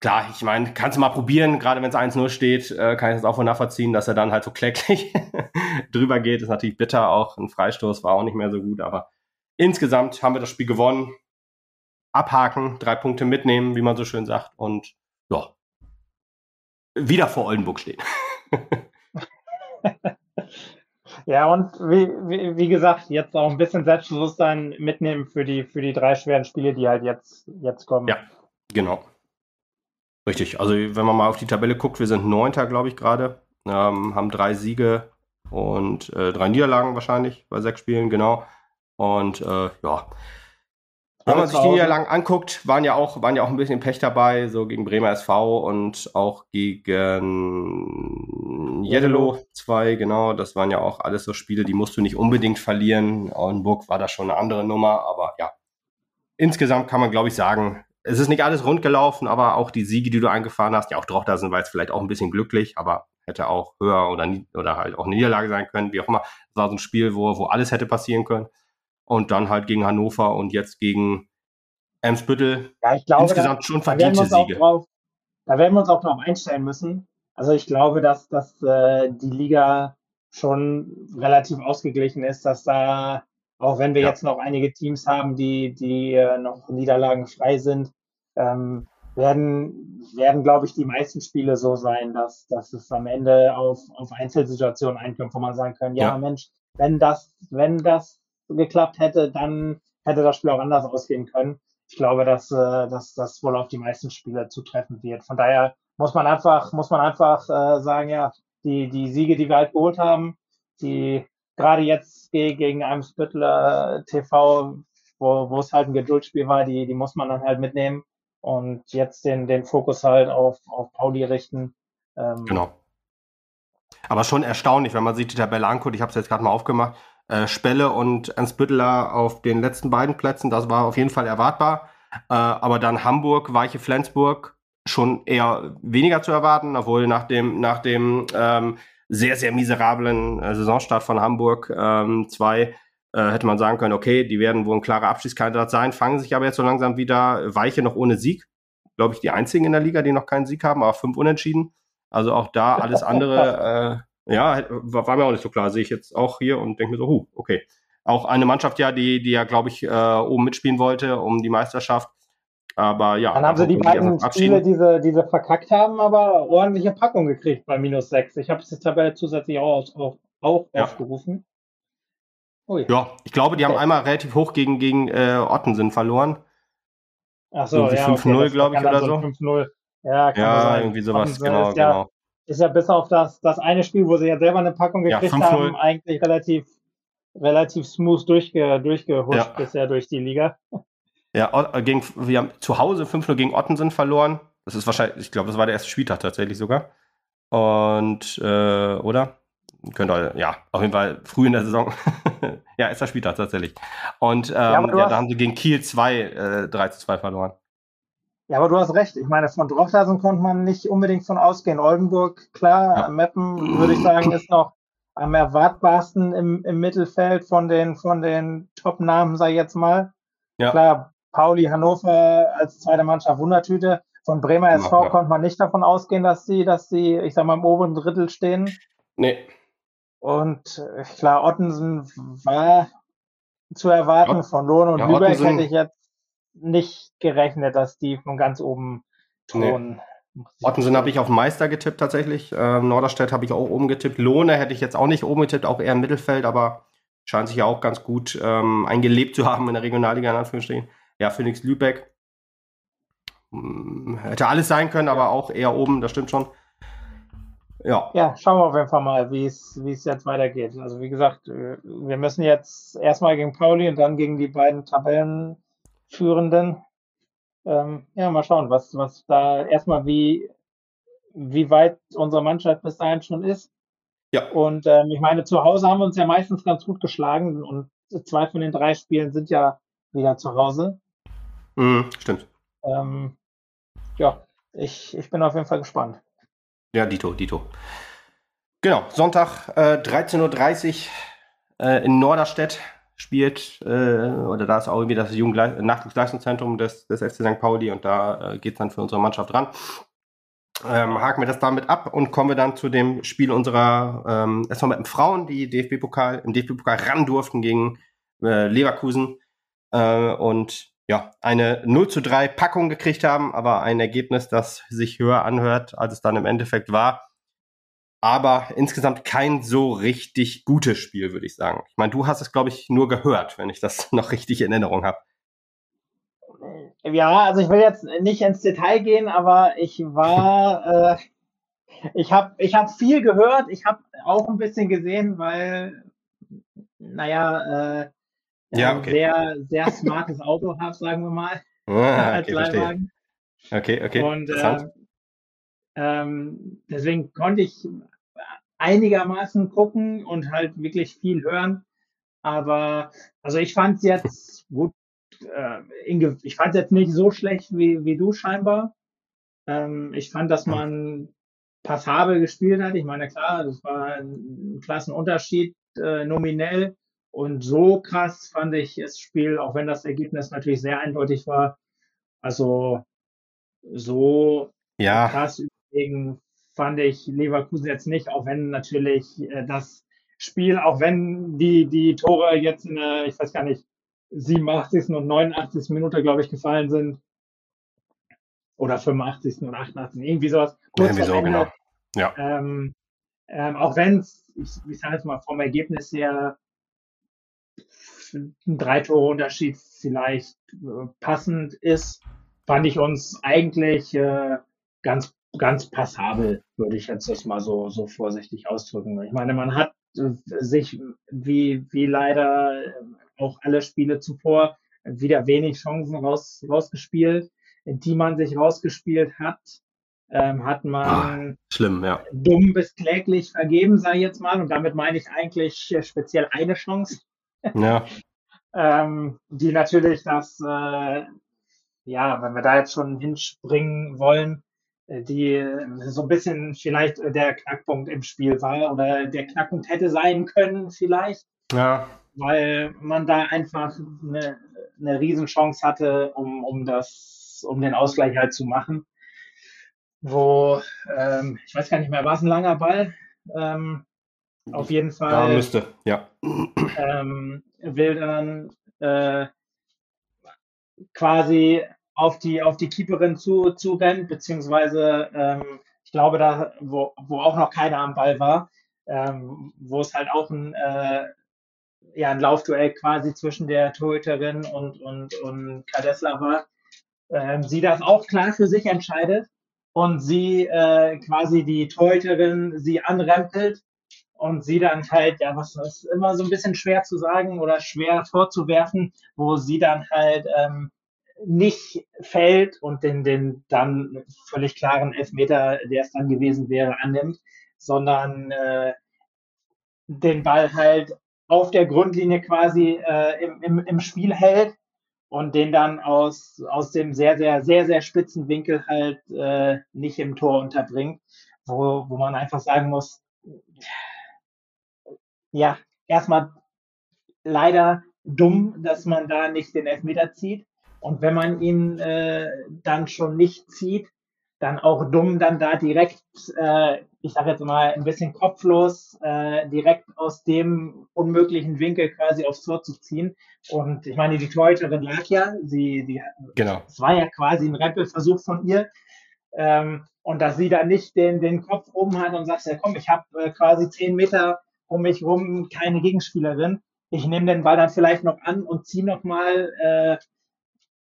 klar, ich meine, kannst du mal probieren, gerade wenn es 1-0 steht, äh, kann ich das auch von nachvollziehen, dass er dann halt so kläglich *laughs* drüber geht. Ist natürlich bitter, auch ein Freistoß war auch nicht mehr so gut, aber insgesamt haben wir das Spiel gewonnen. Abhaken, drei Punkte mitnehmen, wie man so schön sagt, und ja, wieder vor Oldenburg stehen. *laughs* ja, und wie, wie, wie, gesagt, jetzt auch ein bisschen Selbstbewusstsein mitnehmen für die, für die drei schweren Spiele, die halt jetzt, jetzt kommen. Ja, genau. Richtig, also wenn man mal auf die Tabelle guckt, wir sind Neunter, glaube ich, gerade, ähm, haben drei Siege und äh, drei Niederlagen wahrscheinlich bei sechs Spielen, genau. Und äh, ja, wenn man sich die Niederlagen anguckt, waren ja auch, waren ja auch ein bisschen Pech dabei, so gegen Bremer SV und auch gegen Jeddelo 2, genau. Das waren ja auch alles so Spiele, die musst du nicht unbedingt verlieren. Auenburg war da schon eine andere Nummer, aber ja. Insgesamt kann man, glaube ich, sagen, es ist nicht alles rund gelaufen, aber auch die Siege, die du eingefahren hast, ja auch drauf da sind, war jetzt vielleicht auch ein bisschen glücklich, aber hätte auch höher oder, oder halt auch eine Niederlage sein können, wie auch immer. Es war so ein Spiel, wo, wo alles hätte passieren können. Und dann halt gegen Hannover und jetzt gegen Emsbüttel. Ja, ich glaube, insgesamt da, schon verdiente da Siege. Drauf, da werden wir uns auch darauf einstellen müssen. Also ich glaube, dass, dass äh, die Liga schon relativ ausgeglichen ist, dass da auch wenn wir ja. jetzt noch einige Teams haben, die, die äh, noch Niederlagen frei sind, ähm, werden, werden, glaube ich, die meisten Spiele so sein, dass, dass es am Ende auf, auf Einzelsituationen einkommt, wo man sagen kann, ja, ja, Mensch, wenn das, wenn das geklappt hätte, dann hätte das Spiel auch anders ausgehen können. Ich glaube, dass, äh, dass das wohl auf die meisten Spiele zutreffen wird. Von daher muss man einfach, muss man einfach äh, sagen, ja, die, die Siege, die wir halt geholt haben, die gerade jetzt gegen Eimsbüttler TV, wo, wo es halt ein Geduldsspiel war, die, die muss man dann halt mitnehmen und jetzt den, den Fokus halt auf, auf Pauli richten. Ähm, genau. Aber schon erstaunlich, wenn man sich die Tabelle anguckt. Ich habe es jetzt gerade mal aufgemacht. Äh, Spelle und Ernst Büttler auf den letzten beiden Plätzen, das war auf jeden Fall erwartbar. Äh, aber dann Hamburg, Weiche Flensburg schon eher weniger zu erwarten, obwohl nach dem, nach dem ähm, sehr, sehr miserablen äh, Saisonstart von Hamburg ähm, zwei äh, hätte man sagen können, okay, die werden wohl ein klarer Abschiedskandidat sein, fangen sich aber jetzt so langsam wieder Weiche noch ohne Sieg. Glaube ich, die einzigen in der Liga, die noch keinen Sieg haben, aber fünf Unentschieden. Also auch da alles andere, äh, ja, war, war, mir auch nicht so klar. Sehe ich jetzt auch hier und denke mir so, huh, okay. Auch eine Mannschaft, ja, die, die ja, glaube ich, äh, oben mitspielen wollte um die Meisterschaft. Aber ja. Dann haben sie die beiden Spiele, die sie, die sie verkackt haben, aber ordentliche Packung gekriegt bei minus sechs. Ich habe die Tabelle zusätzlich auch, auch, auch ja. aufgerufen. Ui. Ja, ich glaube, die okay. haben einmal relativ hoch gegen, gegen äh, Ottensen verloren. Ach so, ja. 5-0, okay, glaube ich, oder so. 5-0. Ja, kann ja sein. irgendwie sowas, Ottensen genau, ist ja, genau. Ist ja bis auf das, das eine Spiel, wo sie ja selber eine Packung gekriegt haben, eigentlich relativ, relativ smooth durchge, durchgehuscht bisher durch die Liga. Ja, äh, gegen, wir haben zu Hause 5-0 gegen Ottensen verloren. Das ist wahrscheinlich, ich glaube, das war der erste Spieltag tatsächlich sogar. Und, äh, oder? Könnte, ja, auf jeden Fall früh in der Saison. *laughs* ja, erster Spieltag tatsächlich. Und ähm, ja, ja da haben sie gegen Kiel 2 äh, 3 zu 2 verloren. Ja, aber du hast recht. Ich meine, von Drochtersen konnte man nicht unbedingt von ausgehen. Oldenburg, klar, ja. Meppen, würde ich sagen, ist noch am erwartbarsten im, im Mittelfeld von den, von den Top-Namen, sag ich jetzt mal. Ja. Klar, Pauli Hannover als zweite Mannschaft Wundertüte. Von Bremer SV ja, konnte man nicht davon ausgehen, dass sie, dass sie, ich sag mal, im oberen Drittel stehen. Nee. Und äh, klar, Ottensen war zu erwarten. Ja. Von Lohn und ja, Lübeck Ottensen, hätte ich jetzt nicht gerechnet, dass die von ganz oben tun. Nee. Ottensen habe ich auf Meister getippt tatsächlich. Ähm, Norderstedt habe ich auch oben getippt. Lohne hätte ich jetzt auch nicht oben getippt, auch eher im Mittelfeld, aber scheint sich ja auch ganz gut ähm, eingelebt zu haben in der Regionalliga, in Anführungsstrichen ja, Phoenix Lübeck. Hm, hätte alles sein können, aber auch eher oben, das stimmt schon. Ja. Ja, schauen wir auf jeden Fall mal, wie es jetzt weitergeht. Also wie gesagt, äh, wir müssen jetzt erstmal gegen Pauli und dann gegen die beiden Tabellenführenden. Ähm, ja, mal schauen, was, was da erstmal wie, wie weit unsere Mannschaft bis dahin schon ist. Ja. Und ähm, ich meine, zu Hause haben wir uns ja meistens ganz gut geschlagen und zwei von den drei Spielen sind ja wieder zu Hause. Mhm, stimmt. Ähm, ja, ich, ich bin auf jeden Fall gespannt. Ja, Dito, Dito. Genau, Sonntag äh, 13.30 Uhr äh, in Norderstedt spielt, äh, oder da ist auch irgendwie das Jugendnachwuchsleistungszentrum des, des FC St. Pauli und da äh, geht es dann für unsere Mannschaft ran. Ähm, haken wir das damit ab und kommen wir dann zu dem Spiel unserer ähm, erstmal mit den Frauen, die DFB-Pokal, im DFB-Pokal ran durften gegen äh, Leverkusen äh, und ja, eine 0 zu 3 Packung gekriegt haben, aber ein Ergebnis, das sich höher anhört, als es dann im Endeffekt war. Aber insgesamt kein so richtig gutes Spiel, würde ich sagen. Ich meine, du hast es, glaube ich, nur gehört, wenn ich das *laughs* noch richtig in Erinnerung habe. Ja, also ich will jetzt nicht ins Detail gehen, aber ich war, *laughs* äh, ich habe ich hab viel gehört, ich habe auch ein bisschen gesehen, weil, naja, äh, ja, okay. sehr, sehr smartes Auto habe, sagen wir mal. *laughs* Ah, *laughs* als okay, Leihwagen. Okay, okay. Und äh, ähm, deswegen konnte ich einigermaßen gucken und halt wirklich viel hören. Aber also ich fand es jetzt gut. Äh, ich fand es jetzt nicht so schlecht wie, wie du scheinbar. Ähm, ich fand, dass man passabel gespielt hat. Ich meine, klar, das war ein, ein Klassenunterschied äh, nominell. Und so krass fand ich das Spiel, auch wenn das Ergebnis natürlich sehr eindeutig war. Also so ja. krass überlegen fand ich Leverkusen jetzt nicht, auch wenn natürlich äh, das Spiel, auch wenn die, die Tore jetzt in der, ich weiß gar nicht, 87. und 89. Minute, glaube ich, gefallen sind. Oder 85. und 88. Irgendwie sowas. Kurz irgendwie so, genau. Ja. Ähm, ähm, auch wenn es, ich, ich sage jetzt mal vom Ergebnis her, ein drei Tore Unterschied vielleicht äh, passend ist, fand ich uns eigentlich äh, ganz ganz passabel, würde ich jetzt das mal so so vorsichtig ausdrücken. Ich meine, man hat äh, sich wie wie leider äh, auch alle Spiele zuvor wieder wenig Chancen raus, rausgespielt, die man sich rausgespielt hat. Ähm, hat man ah, schlimm, ja. dumm bis kläglich vergeben, sei jetzt mal. Und damit meine ich eigentlich speziell eine Chance. Ja. *laughs* ähm, die natürlich das, äh, ja, wenn wir da jetzt schon hinspringen wollen, äh, die so ein bisschen vielleicht der Knackpunkt im Spiel war oder der Knackpunkt hätte sein können vielleicht. Ja. Weil man da einfach eine, eine Riesenchance hatte, um, um das das, um den Ausgleich halt zu machen. Wo, ähm, ich weiß gar nicht mehr, war es ein langer Ball? Ähm, auf jeden Fall. Ja, müsste, ja. Ähm, will dann äh, quasi auf die, auf die Keeperin zu, zu rennt, beziehungsweise ähm, ich glaube, da, wo, wo auch noch keiner am Ball war, ähm, wo es halt auch ein, äh, ja, ein Laufduell quasi zwischen der Torhüterin und, und, und Kadesla war, ähm, sie das auch klar für sich entscheidet und sie äh, quasi die Torhüterin sie anrempelt und sie dann halt, ja, was ist immer so ein bisschen schwer zu sagen oder schwer vorzuwerfen, wo sie dann halt ähm, nicht fällt und den, den dann völlig klaren Elfmeter, der es dann gewesen wäre, annimmt, sondern äh, den Ball halt auf der Grundlinie quasi äh, im, im, im Spiel hält und den dann aus, aus dem sehr, sehr, sehr, sehr spitzen Winkel halt äh, nicht im Tor unterbringt, wo, wo man einfach sagen muss, ja, erstmal leider dumm, dass man da nicht den Elfmeter zieht. Und wenn man ihn äh, dann schon nicht zieht, dann auch dumm, dann da direkt, äh, ich sage jetzt mal ein bisschen kopflos, äh, direkt aus dem unmöglichen Winkel quasi aufs Tor zu ziehen. Und ich meine, die Torhüterin lag ja, sie, sie, genau. es war ja quasi ein Rempelversuch von ihr. Ähm, und dass sie da nicht den, den Kopf oben hat und sagt, ja komm, ich habe äh, quasi zehn Meter um mich rum keine Gegenspielerin. Ich nehme den Ball dann vielleicht noch an und ziehe noch mal äh,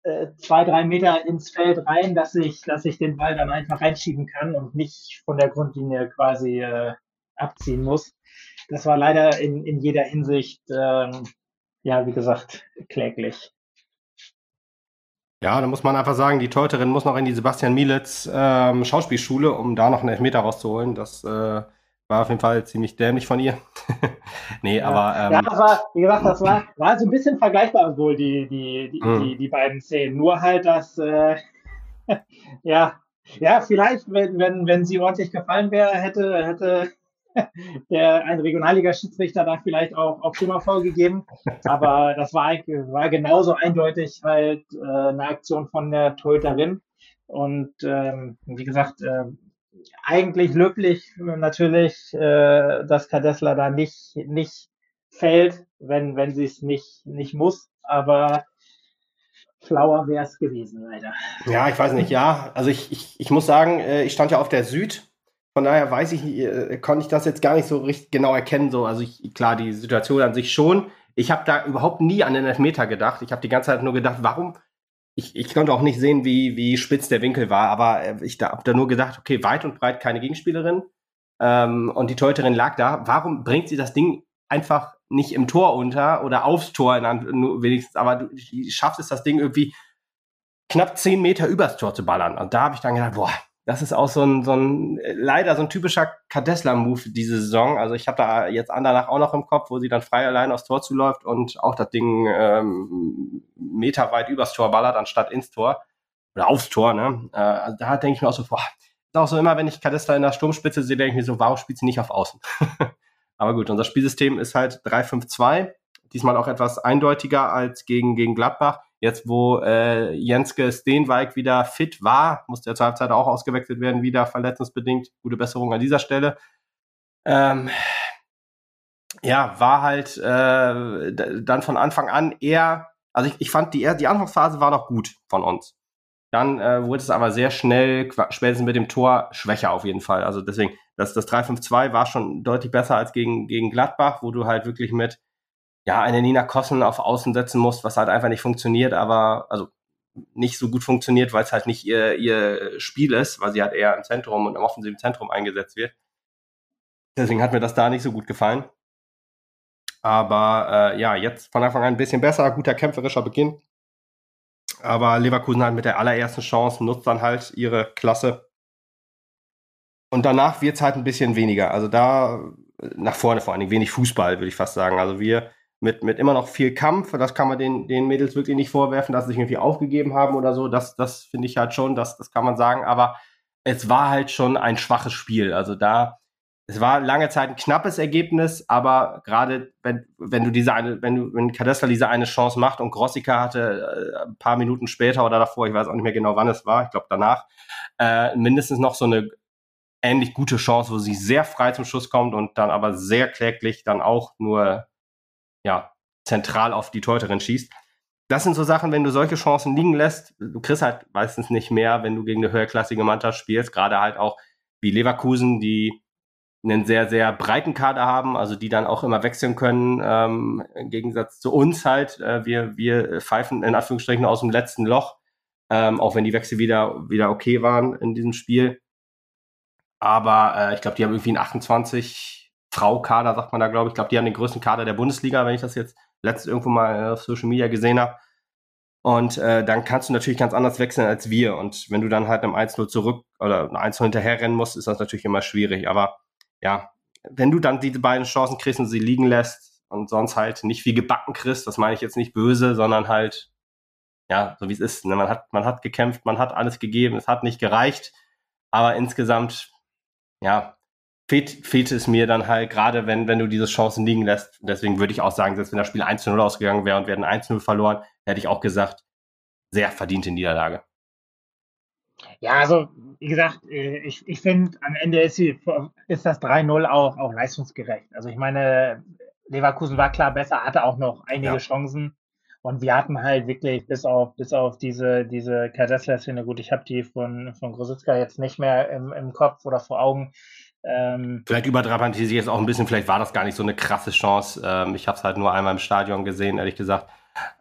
äh, zwei, drei Meter ins Feld rein, dass ich, dass ich den Ball dann einfach reinschieben kann und nicht von der Grundlinie quasi äh, abziehen muss. Das war leider in, in jeder Hinsicht, ähm, ja, wie gesagt, kläglich. Ja, da muss man einfach sagen, die Teuterin muss noch in die Sebastian Mielitz ähm, Schauspielschule, um da noch einen Elfmeter rauszuholen. Das äh, war auf jeden Fall ziemlich dämlich von ihr. *laughs* nee, ja. aber. Ähm, ja, das war, wie gesagt, das war, war so ein bisschen vergleichbar wohl, die, die, die, mhm. die, die beiden Szenen. Nur halt, dass, äh, *laughs* ja, ja, vielleicht, wenn, wenn, wenn sie ordentlich gefallen wäre, hätte, hätte *laughs* der ein Regionalliga-Schiedsrichter da vielleicht auch, auch Schimmer vorgegeben. Aber das war, war genauso eindeutig halt äh, eine Aktion von der Torhüterin. Und ähm, wie gesagt, äh, eigentlich löblich natürlich, äh, dass Kadesla da nicht, nicht fällt, wenn, wenn sie es nicht, nicht muss. Aber schlauer wäre es gewesen, leider. Ja, ich weiß nicht, ja. Also ich, ich, ich muss sagen, äh, ich stand ja auf der Süd. Von daher weiß ich, äh, konnte ich das jetzt gar nicht so richtig genau erkennen. So, also ich, klar, die Situation an sich schon. Ich habe da überhaupt nie an den Elfmeter gedacht. Ich habe die ganze Zeit nur gedacht, warum ich, ich konnte auch nicht sehen, wie, wie spitz der Winkel war, aber äh, ich da, habe da nur gedacht, okay, weit und breit keine Gegenspielerin. Ähm, und die Teuterin lag da. Warum bringt sie das Ding einfach nicht im Tor unter oder aufs Tor in, nur wenigstens, aber du schaffst es, das Ding irgendwie knapp zehn Meter übers Tor zu ballern. Und da habe ich dann gedacht, boah, das ist auch so ein, so ein leider so ein typischer Kadesla-Move diese Saison. Also ich habe da jetzt Andernach auch noch im Kopf, wo sie dann frei allein aufs Tor zuläuft und auch das Ding ähm, meterweit übers Tor ballert, anstatt ins Tor oder aufs Tor. Ne? Äh, also da denke ich mir auch so, boah, ist auch so immer, wenn ich Kadesla in der Sturmspitze sehe, denke ich mir so, warum spielt sie nicht auf Außen? *laughs* Aber gut, unser Spielsystem ist halt 3-5-2. Diesmal auch etwas eindeutiger als gegen, gegen Gladbach. Jetzt, wo äh, Jenske Steenwijk wieder fit war, musste er zur Halbzeit auch ausgewechselt werden, wieder verletzungsbedingt. Gute Besserung an dieser Stelle. Ähm, ja, war halt äh, dann von Anfang an eher, also ich, ich fand die, die Anfangsphase war noch gut von uns. Dann äh, wurde es aber sehr schnell, spätestens mit dem Tor, schwächer auf jeden Fall. Also deswegen, das, das 3-5-2 war schon deutlich besser als gegen, gegen Gladbach, wo du halt wirklich mit ja, eine Nina Kossen auf Außen setzen muss, was halt einfach nicht funktioniert, aber also nicht so gut funktioniert, weil es halt nicht ihr, ihr Spiel ist, weil sie halt eher im Zentrum und im offensiven Zentrum eingesetzt wird. Deswegen hat mir das da nicht so gut gefallen. Aber äh, ja, jetzt von Anfang an ein bisschen besser, guter kämpferischer Beginn. Aber Leverkusen halt mit der allerersten Chance nutzt dann halt ihre Klasse. Und danach wird es halt ein bisschen weniger. Also da nach vorne vor allen Dingen wenig Fußball, würde ich fast sagen. Also wir mit, mit immer noch viel Kampf. Das kann man den, den Mädels wirklich nicht vorwerfen, dass sie sich irgendwie aufgegeben haben oder so. Das, das finde ich halt schon, das, das kann man sagen. Aber es war halt schon ein schwaches Spiel. Also da es war lange Zeit ein knappes Ergebnis, aber gerade wenn, wenn du diese eine, wenn du, wenn Kadesla diese eine Chance macht und Grossica hatte äh, ein paar Minuten später oder davor, ich weiß auch nicht mehr genau, wann es war, ich glaube danach, äh, mindestens noch so eine ähnlich gute Chance, wo sie sehr frei zum Schuss kommt und dann aber sehr kläglich dann auch nur ja zentral auf die Teuterin schießt. Das sind so Sachen, wenn du solche Chancen liegen lässt, du kriegst halt meistens nicht mehr, wenn du gegen eine höherklassige Mannschaft spielst, gerade halt auch wie Leverkusen, die einen sehr, sehr breiten Kader haben, also die dann auch immer wechseln können, ähm, im Gegensatz zu uns halt. Äh, wir, wir pfeifen in Anführungsstrichen aus dem letzten Loch, ähm, auch wenn die Wechsel wieder, wieder okay waren in diesem Spiel. Aber äh, ich glaube, die haben irgendwie einen 28 Frau-Kader, sagt man da, glaube ich. Ich glaube, die haben den größten Kader der Bundesliga, wenn ich das jetzt letztens irgendwo mal auf Social Media gesehen habe. Und äh, dann kannst du natürlich ganz anders wechseln als wir. Und wenn du dann halt einem 1-0 zurück oder einem 1-0 hinterher rennen musst, ist das natürlich immer schwierig. Aber ja, wenn du dann diese beiden Chancen kriegst und sie liegen lässt und sonst halt nicht wie gebacken kriegst, das meine ich jetzt nicht böse, sondern halt, ja, so wie es ist. Ne? Man, hat, man hat gekämpft, man hat alles gegeben, es hat nicht gereicht, aber insgesamt, ja, fehlt, fehlt es mir dann halt, gerade wenn, wenn du diese Chancen liegen lässt. Deswegen würde ich auch sagen, selbst wenn das Spiel 1-0 ausgegangen wäre und wir hätten 1-0 verloren, hätte ich auch gesagt, sehr verdiente Niederlage. Ja, also wie gesagt, äh, ich, ich finde, am Ende ist, sie, ist das 3-0 auch, auch leistungsgerecht. Also ich meine, Leverkusen war klar besser, hatte auch noch einige ja. Chancen. Und wir hatten halt wirklich bis auf, bis auf diese, diese Kardassia-Szene, gut, ich habe die von, von Grositzka jetzt nicht mehr im, im Kopf oder vor Augen. Ähm, vielleicht überdramatisiere ich jetzt auch ein bisschen, vielleicht war das gar nicht so eine krasse Chance. Ähm, ich habe es halt nur einmal im Stadion gesehen, ehrlich gesagt.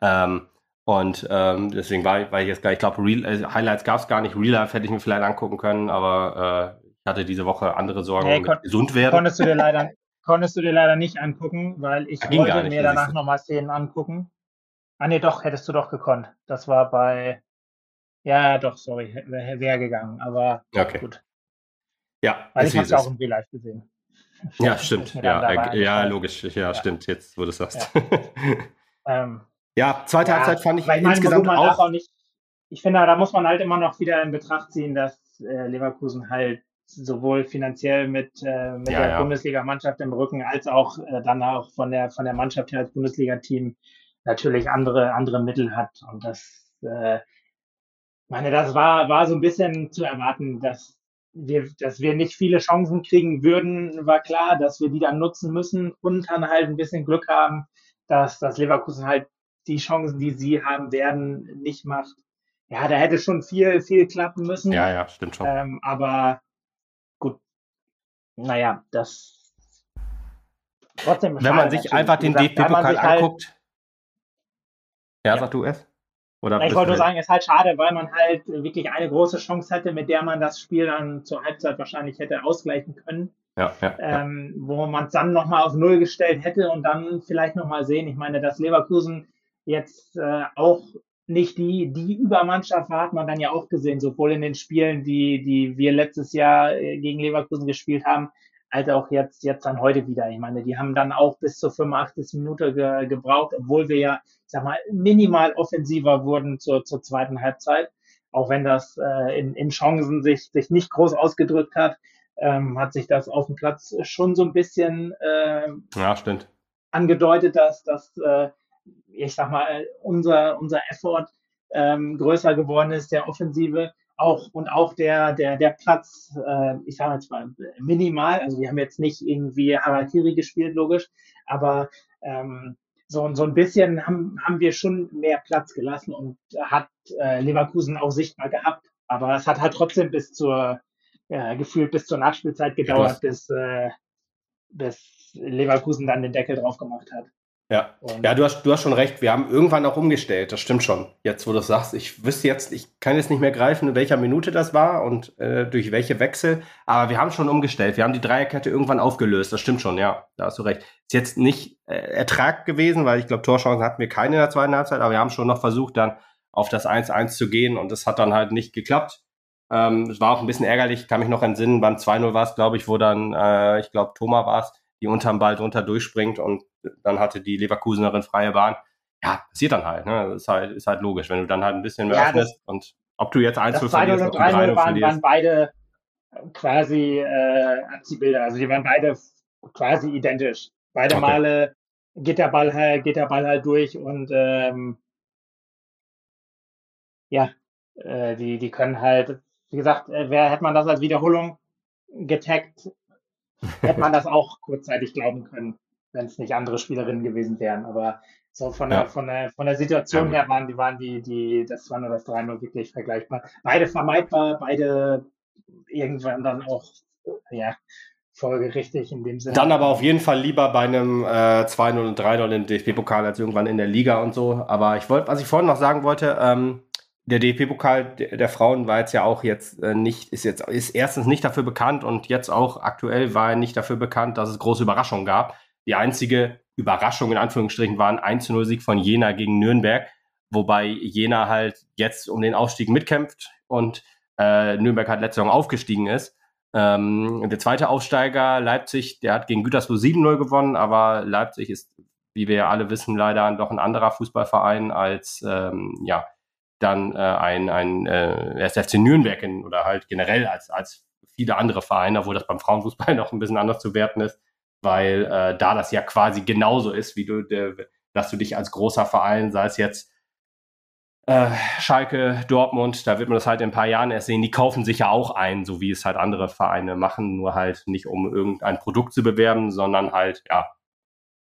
Ähm, und ähm, deswegen war, war ich jetzt gar, ich glaube, äh, Highlights gab es gar nicht. Real Life hätte ich mir vielleicht angucken können, aber äh, ich hatte diese Woche andere Sorgen, nee, kon gesund werden. Konntest du dir leider, konntest du dir leider nicht angucken, weil ich wollte mir danach nochmal Szenen angucken. Ah nee, doch, hättest du doch gekonnt. Das war bei, ja, doch, sorry, wäre wär gegangen, aber okay. gut. Ja, weil ich habe es auch im Real Life gesehen. Ja, *laughs* stimmt. Ja, äh, ja, logisch. Ja, ja, stimmt. Jetzt, wo du es sagst. Ja. *laughs* ähm, ja, zweite ja, Halbzeit fand ich, insgesamt meine, auch, auch nicht, ich finde, da muss man halt immer noch wieder in Betracht ziehen, dass äh, Leverkusen halt sowohl finanziell mit, äh, mit der. Bundesliga-Mannschaft im Rücken als auch äh, dann auch von der von der Mannschaft her als Bundesliga-Team natürlich andere andere Mittel hat und das äh, meine das war war so ein bisschen zu erwarten dass wir dass wir nicht viele Chancen kriegen würden war klar dass wir die dann nutzen müssen und dann halt ein bisschen Glück haben dass dass Leverkusen halt die Chancen, die sie haben werden, nicht macht. Ja, da hätte schon viel, viel klappen müssen. Ja, ja, stimmt schon. Ähm, aber gut, naja, das trotzdem. Wenn man sich einfach den DFB-Pokal halt anguckt. Halt, ja, sag du es. Oder ich wollte nur sagen, es ist halt schade, weil man halt wirklich eine große Chance hätte, mit der man das Spiel dann zur Halbzeit wahrscheinlich hätte ausgleichen können. Ja, ja, ähm, Wo man es dann nochmal auf Null gestellt hätte und dann vielleicht nochmal sehen. Ich meine, dass Leverkusen jetzt äh, auch nicht die, die Übermannschaft war, hat man dann ja auch gesehen, sowohl in den Spielen, die, die wir letztes Jahr äh, gegen Leverkusen gespielt haben, als auch jetzt, jetzt dann heute wieder. Ich meine, die haben dann auch bis zur 85. Minute ge, gebraucht, obwohl wir ja, ich sag mal, minimal offensiver wurden zur, zur zweiten Halbzeit. Auch wenn das äh, in, in Chancen sich, sich nicht groß ausgedrückt hat, ähm, hat sich das auf dem Platz schon so ein bisschen äh, ja, stimmt. angedeutet, dass, dass äh, ich sag mal, unser, unser Effort ähm, größer geworden ist, der Offensive auch und auch der, der, der Platz, äh, ich sage jetzt mal minimal, also wir haben jetzt nicht irgendwie Harakiri gespielt, logisch, aber ähm, so, so ein bisschen haben, haben wir schon mehr Platz gelassen und hat äh, Leverkusen auch sichtbar gehabt. Aber es hat halt trotzdem bis zur, äh, gefühlt bis zur Nachspielzeit gedauert, bis, äh, bis Leverkusen dann den Deckel drauf gemacht hat. Ja, ja du, hast, du hast schon recht. Wir haben irgendwann auch umgestellt. Das stimmt schon. Jetzt, wo du sagst, ich wüsste jetzt, ich kann jetzt nicht mehr greifen, in welcher Minute das war und äh, durch welche Wechsel. Aber wir haben schon umgestellt. Wir haben die Dreierkette irgendwann aufgelöst. Das stimmt schon, ja. Da hast du recht. Ist jetzt nicht äh, Ertrag gewesen, weil ich glaube, Torchancen hatten wir keine in der zweiten Halbzeit. Aber wir haben schon noch versucht, dann auf das 1-1 zu gehen. Und das hat dann halt nicht geklappt. Ähm, es war auch ein bisschen ärgerlich. Kann mich noch entsinnen. Beim 2-0 war es, glaube ich, wo dann, äh, ich glaube, Thomas war es die unterm Ball drunter durchspringt und dann hatte die Leverkusenerin freie Bahn. Ja, passiert dann halt. Ne? Ist halt, ist halt logisch, wenn du dann halt ein bisschen mehr ja, öffnest und ob du jetzt 1 zu verlierst, und 3 waren, waren beide, quasi äh, Abziehbilder. Also die waren beide quasi identisch. Beide okay. Male geht der Ball halt, geht der Ball halt durch und ähm, ja, äh, die, die können halt, wie gesagt, äh, wer hätte man das als Wiederholung getaggt, hätte man das auch kurzzeitig glauben können, wenn es nicht andere Spielerinnen gewesen wären. Aber so von der, von der, von der Situation her waren die, waren die, die, das war nur das 3-0 wirklich vergleichbar. Beide vermeidbar, beide irgendwann dann auch, ja, folgerichtig in dem Sinne. Dann aber auf jeden Fall lieber bei einem äh, 2-0 und 3-0 im DFB-Pokal als irgendwann in der Liga und so. Aber ich wollte, was ich vorhin noch sagen wollte, ähm, der DFB-Pokal der, der, Frauen war jetzt ja auch jetzt äh, nicht, ist jetzt, ist erstens nicht dafür bekannt und jetzt auch aktuell war er nicht dafür bekannt, dass es große Überraschungen gab. Die einzige Überraschung in Anführungsstrichen war ein 1-0-Sieg von Jena gegen Nürnberg, wobei Jena halt jetzt um den Aufstieg mitkämpft und äh, Nürnberg halt letzte Saison aufgestiegen ist. Ähm, der zweite Aufsteiger, Leipzig, der hat gegen Gütersloh 7-0 gewonnen, aber Leipzig ist, wie wir ja alle wissen, leider doch ein anderer Fußballverein als ähm, ja, dann äh, ein, ein äh, FC Nürnberg in, oder halt generell als, als viele andere Vereine, obwohl das beim Frauenfußball *laughs* noch ein bisschen anders zu werten ist, weil äh, da das ja quasi genauso ist, wie du, de, dass du dich als großer Verein, sei es jetzt äh, Schalke, Dortmund, da wird man das halt in ein paar Jahren erst sehen, die kaufen sich ja auch ein, so wie es halt andere Vereine machen, nur halt nicht um irgendein Produkt zu bewerben, sondern halt, ja,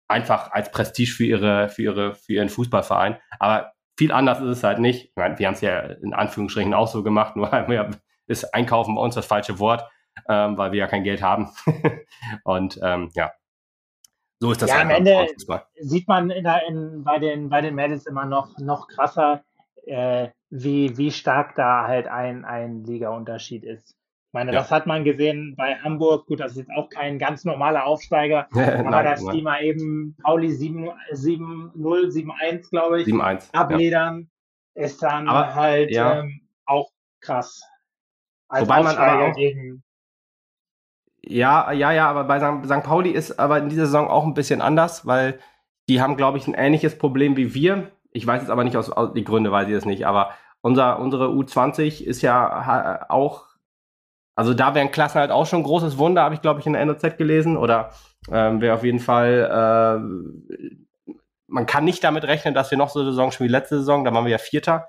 einfach als Prestige für ihre, für ihre, für ihren Fußballverein. Aber viel anders ist es halt nicht. Ich meine, wir haben es ja in Anführungsstrichen auch so gemacht, nur *laughs* ja, ist Einkaufen bei uns das falsche Wort, ähm, weil wir ja kein Geld haben. *laughs* Und ähm, ja, so ist das. Ja, am Ende sieht man in der, in, bei, den, bei den Mädels immer noch, noch krasser, äh, wie, wie stark da halt ein, ein Liga-Unterschied ist. Ich meine, ja. das hat man gesehen bei Hamburg. Gut, das ist jetzt auch kein ganz normaler Aufsteiger, *laughs* aber nein, dass nein. die mal eben Pauli 7-0, 7-1, glaube ich, 7-1, abledern, ja. ist dann aber, halt ja. ähm, auch krass. Als Wobei man aber auch, gegen ja, ja, ja, aber bei St. Pauli ist aber in dieser Saison auch ein bisschen anders, weil die haben, glaube ich, ein ähnliches Problem wie wir. Ich weiß jetzt aber nicht aus, aus die Gründe, weiß ich das nicht, aber unser, unsere U20 ist ja auch also da wären Klassen halt auch schon ein großes Wunder, habe ich, glaube ich, in der NOZ gelesen. Oder ähm, wäre auf jeden Fall, äh, man kann nicht damit rechnen, dass wir noch so eine Saison spielen wie letzte Saison, da waren wir ja Vierter.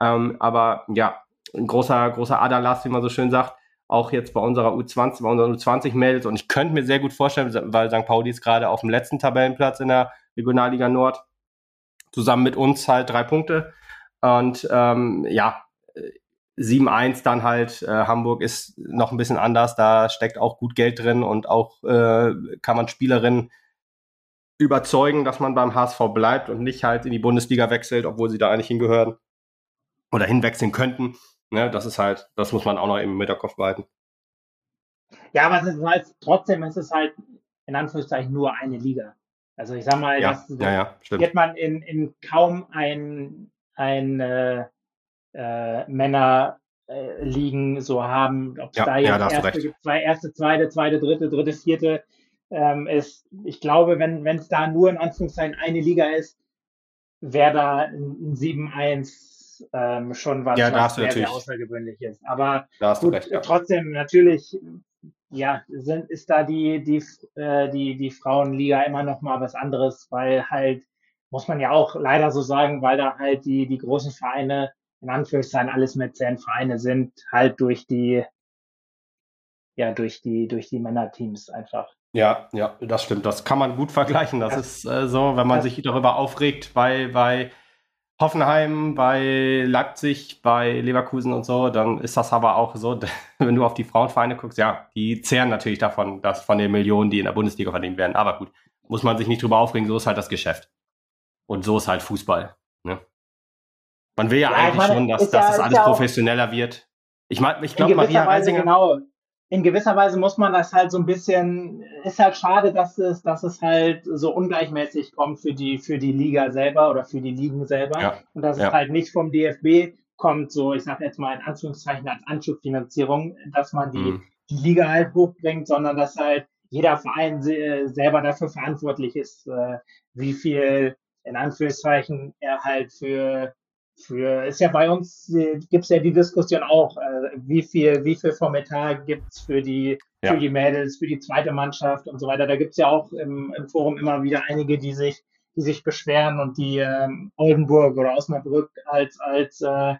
Ähm, aber ja, ein großer, großer Aderlass, wie man so schön sagt, auch jetzt bei unserer U20, bei unseren U20-Mädels. Und ich könnte mir sehr gut vorstellen, weil St. Pauli ist gerade auf dem letzten Tabellenplatz in der Regionalliga Nord, zusammen mit uns halt drei Punkte. Und ähm, ja, 7-1 dann halt, äh, Hamburg ist noch ein bisschen anders, da steckt auch gut Geld drin und auch äh, kann man Spielerinnen überzeugen, dass man beim HSV bleibt und nicht halt in die Bundesliga wechselt, obwohl sie da eigentlich hingehören oder hinwechseln könnten. Ne, das ist halt, das muss man auch noch im Hinterkopf behalten. Ja, aber es ist halt, trotzdem ist es halt in Anführungszeichen nur eine Liga. Also ich sag mal, ja, das ja, ja, wird man in, in kaum ein, ein äh, äh, Männer äh, liegen so haben, ob es ja, da jetzt ja, erste zwei, erste, zweite, zweite, dritte, dritte, vierte ähm, ist. Ich glaube, wenn es da nur in Anführungszeichen eine Liga ist, wäre da ein 7-1 ähm, schon was, ja, was sehr, sehr außergewöhnlich ist. Aber gut, recht, ja. trotzdem natürlich ja, sind, ist da die, die, äh, die, die Frauenliga immer noch mal was anderes, weil halt, muss man ja auch leider so sagen, weil da halt die, die großen Vereine in Anführungszeichen alles Mäzenvereine sind, halt durch die, ja, durch die, durch die Männerteams einfach. Ja, ja, das stimmt. Das kann man gut vergleichen. Das, das ist äh, so, wenn man sich darüber aufregt, bei, bei Hoffenheim, bei Leipzig, bei Leverkusen und so, dann ist das aber auch so, *laughs* wenn du auf die Frauenvereine guckst, ja, die zehren natürlich davon, dass von den Millionen, die in der Bundesliga verdient werden. Aber gut, muss man sich nicht drüber aufregen, so ist halt das Geschäft. Und so ist halt Fußball. Ne? Man will ja, ja eigentlich meine, schon, dass, dass ja, das alles ja professioneller wird. Ich meine, ich glaube, Maria Reisinger. Genau. In gewisser Weise muss man das halt so ein bisschen, ist halt schade, dass es, dass es halt so ungleichmäßig kommt für die, für die Liga selber oder für die Ligen selber. Ja, und dass es halt nicht vom DFB kommt, so, ich sage jetzt mal in Anführungszeichen als Anschubfinanzierung, dass man die, mhm. die Liga halt hochbringt, sondern dass halt jeder Verein selber dafür verantwortlich ist, äh, wie viel in Anführungszeichen er halt für für, ist ja bei uns, äh, gibt es ja die Diskussion auch, äh, wie viel, wie viel vom Etat gibt es für die, ja. für die Mädels, für die zweite Mannschaft und so weiter. Da gibt es ja auch im, im, Forum immer wieder einige, die sich, die sich beschweren und die ähm, Oldenburg oder Osnabrück als, als, äh,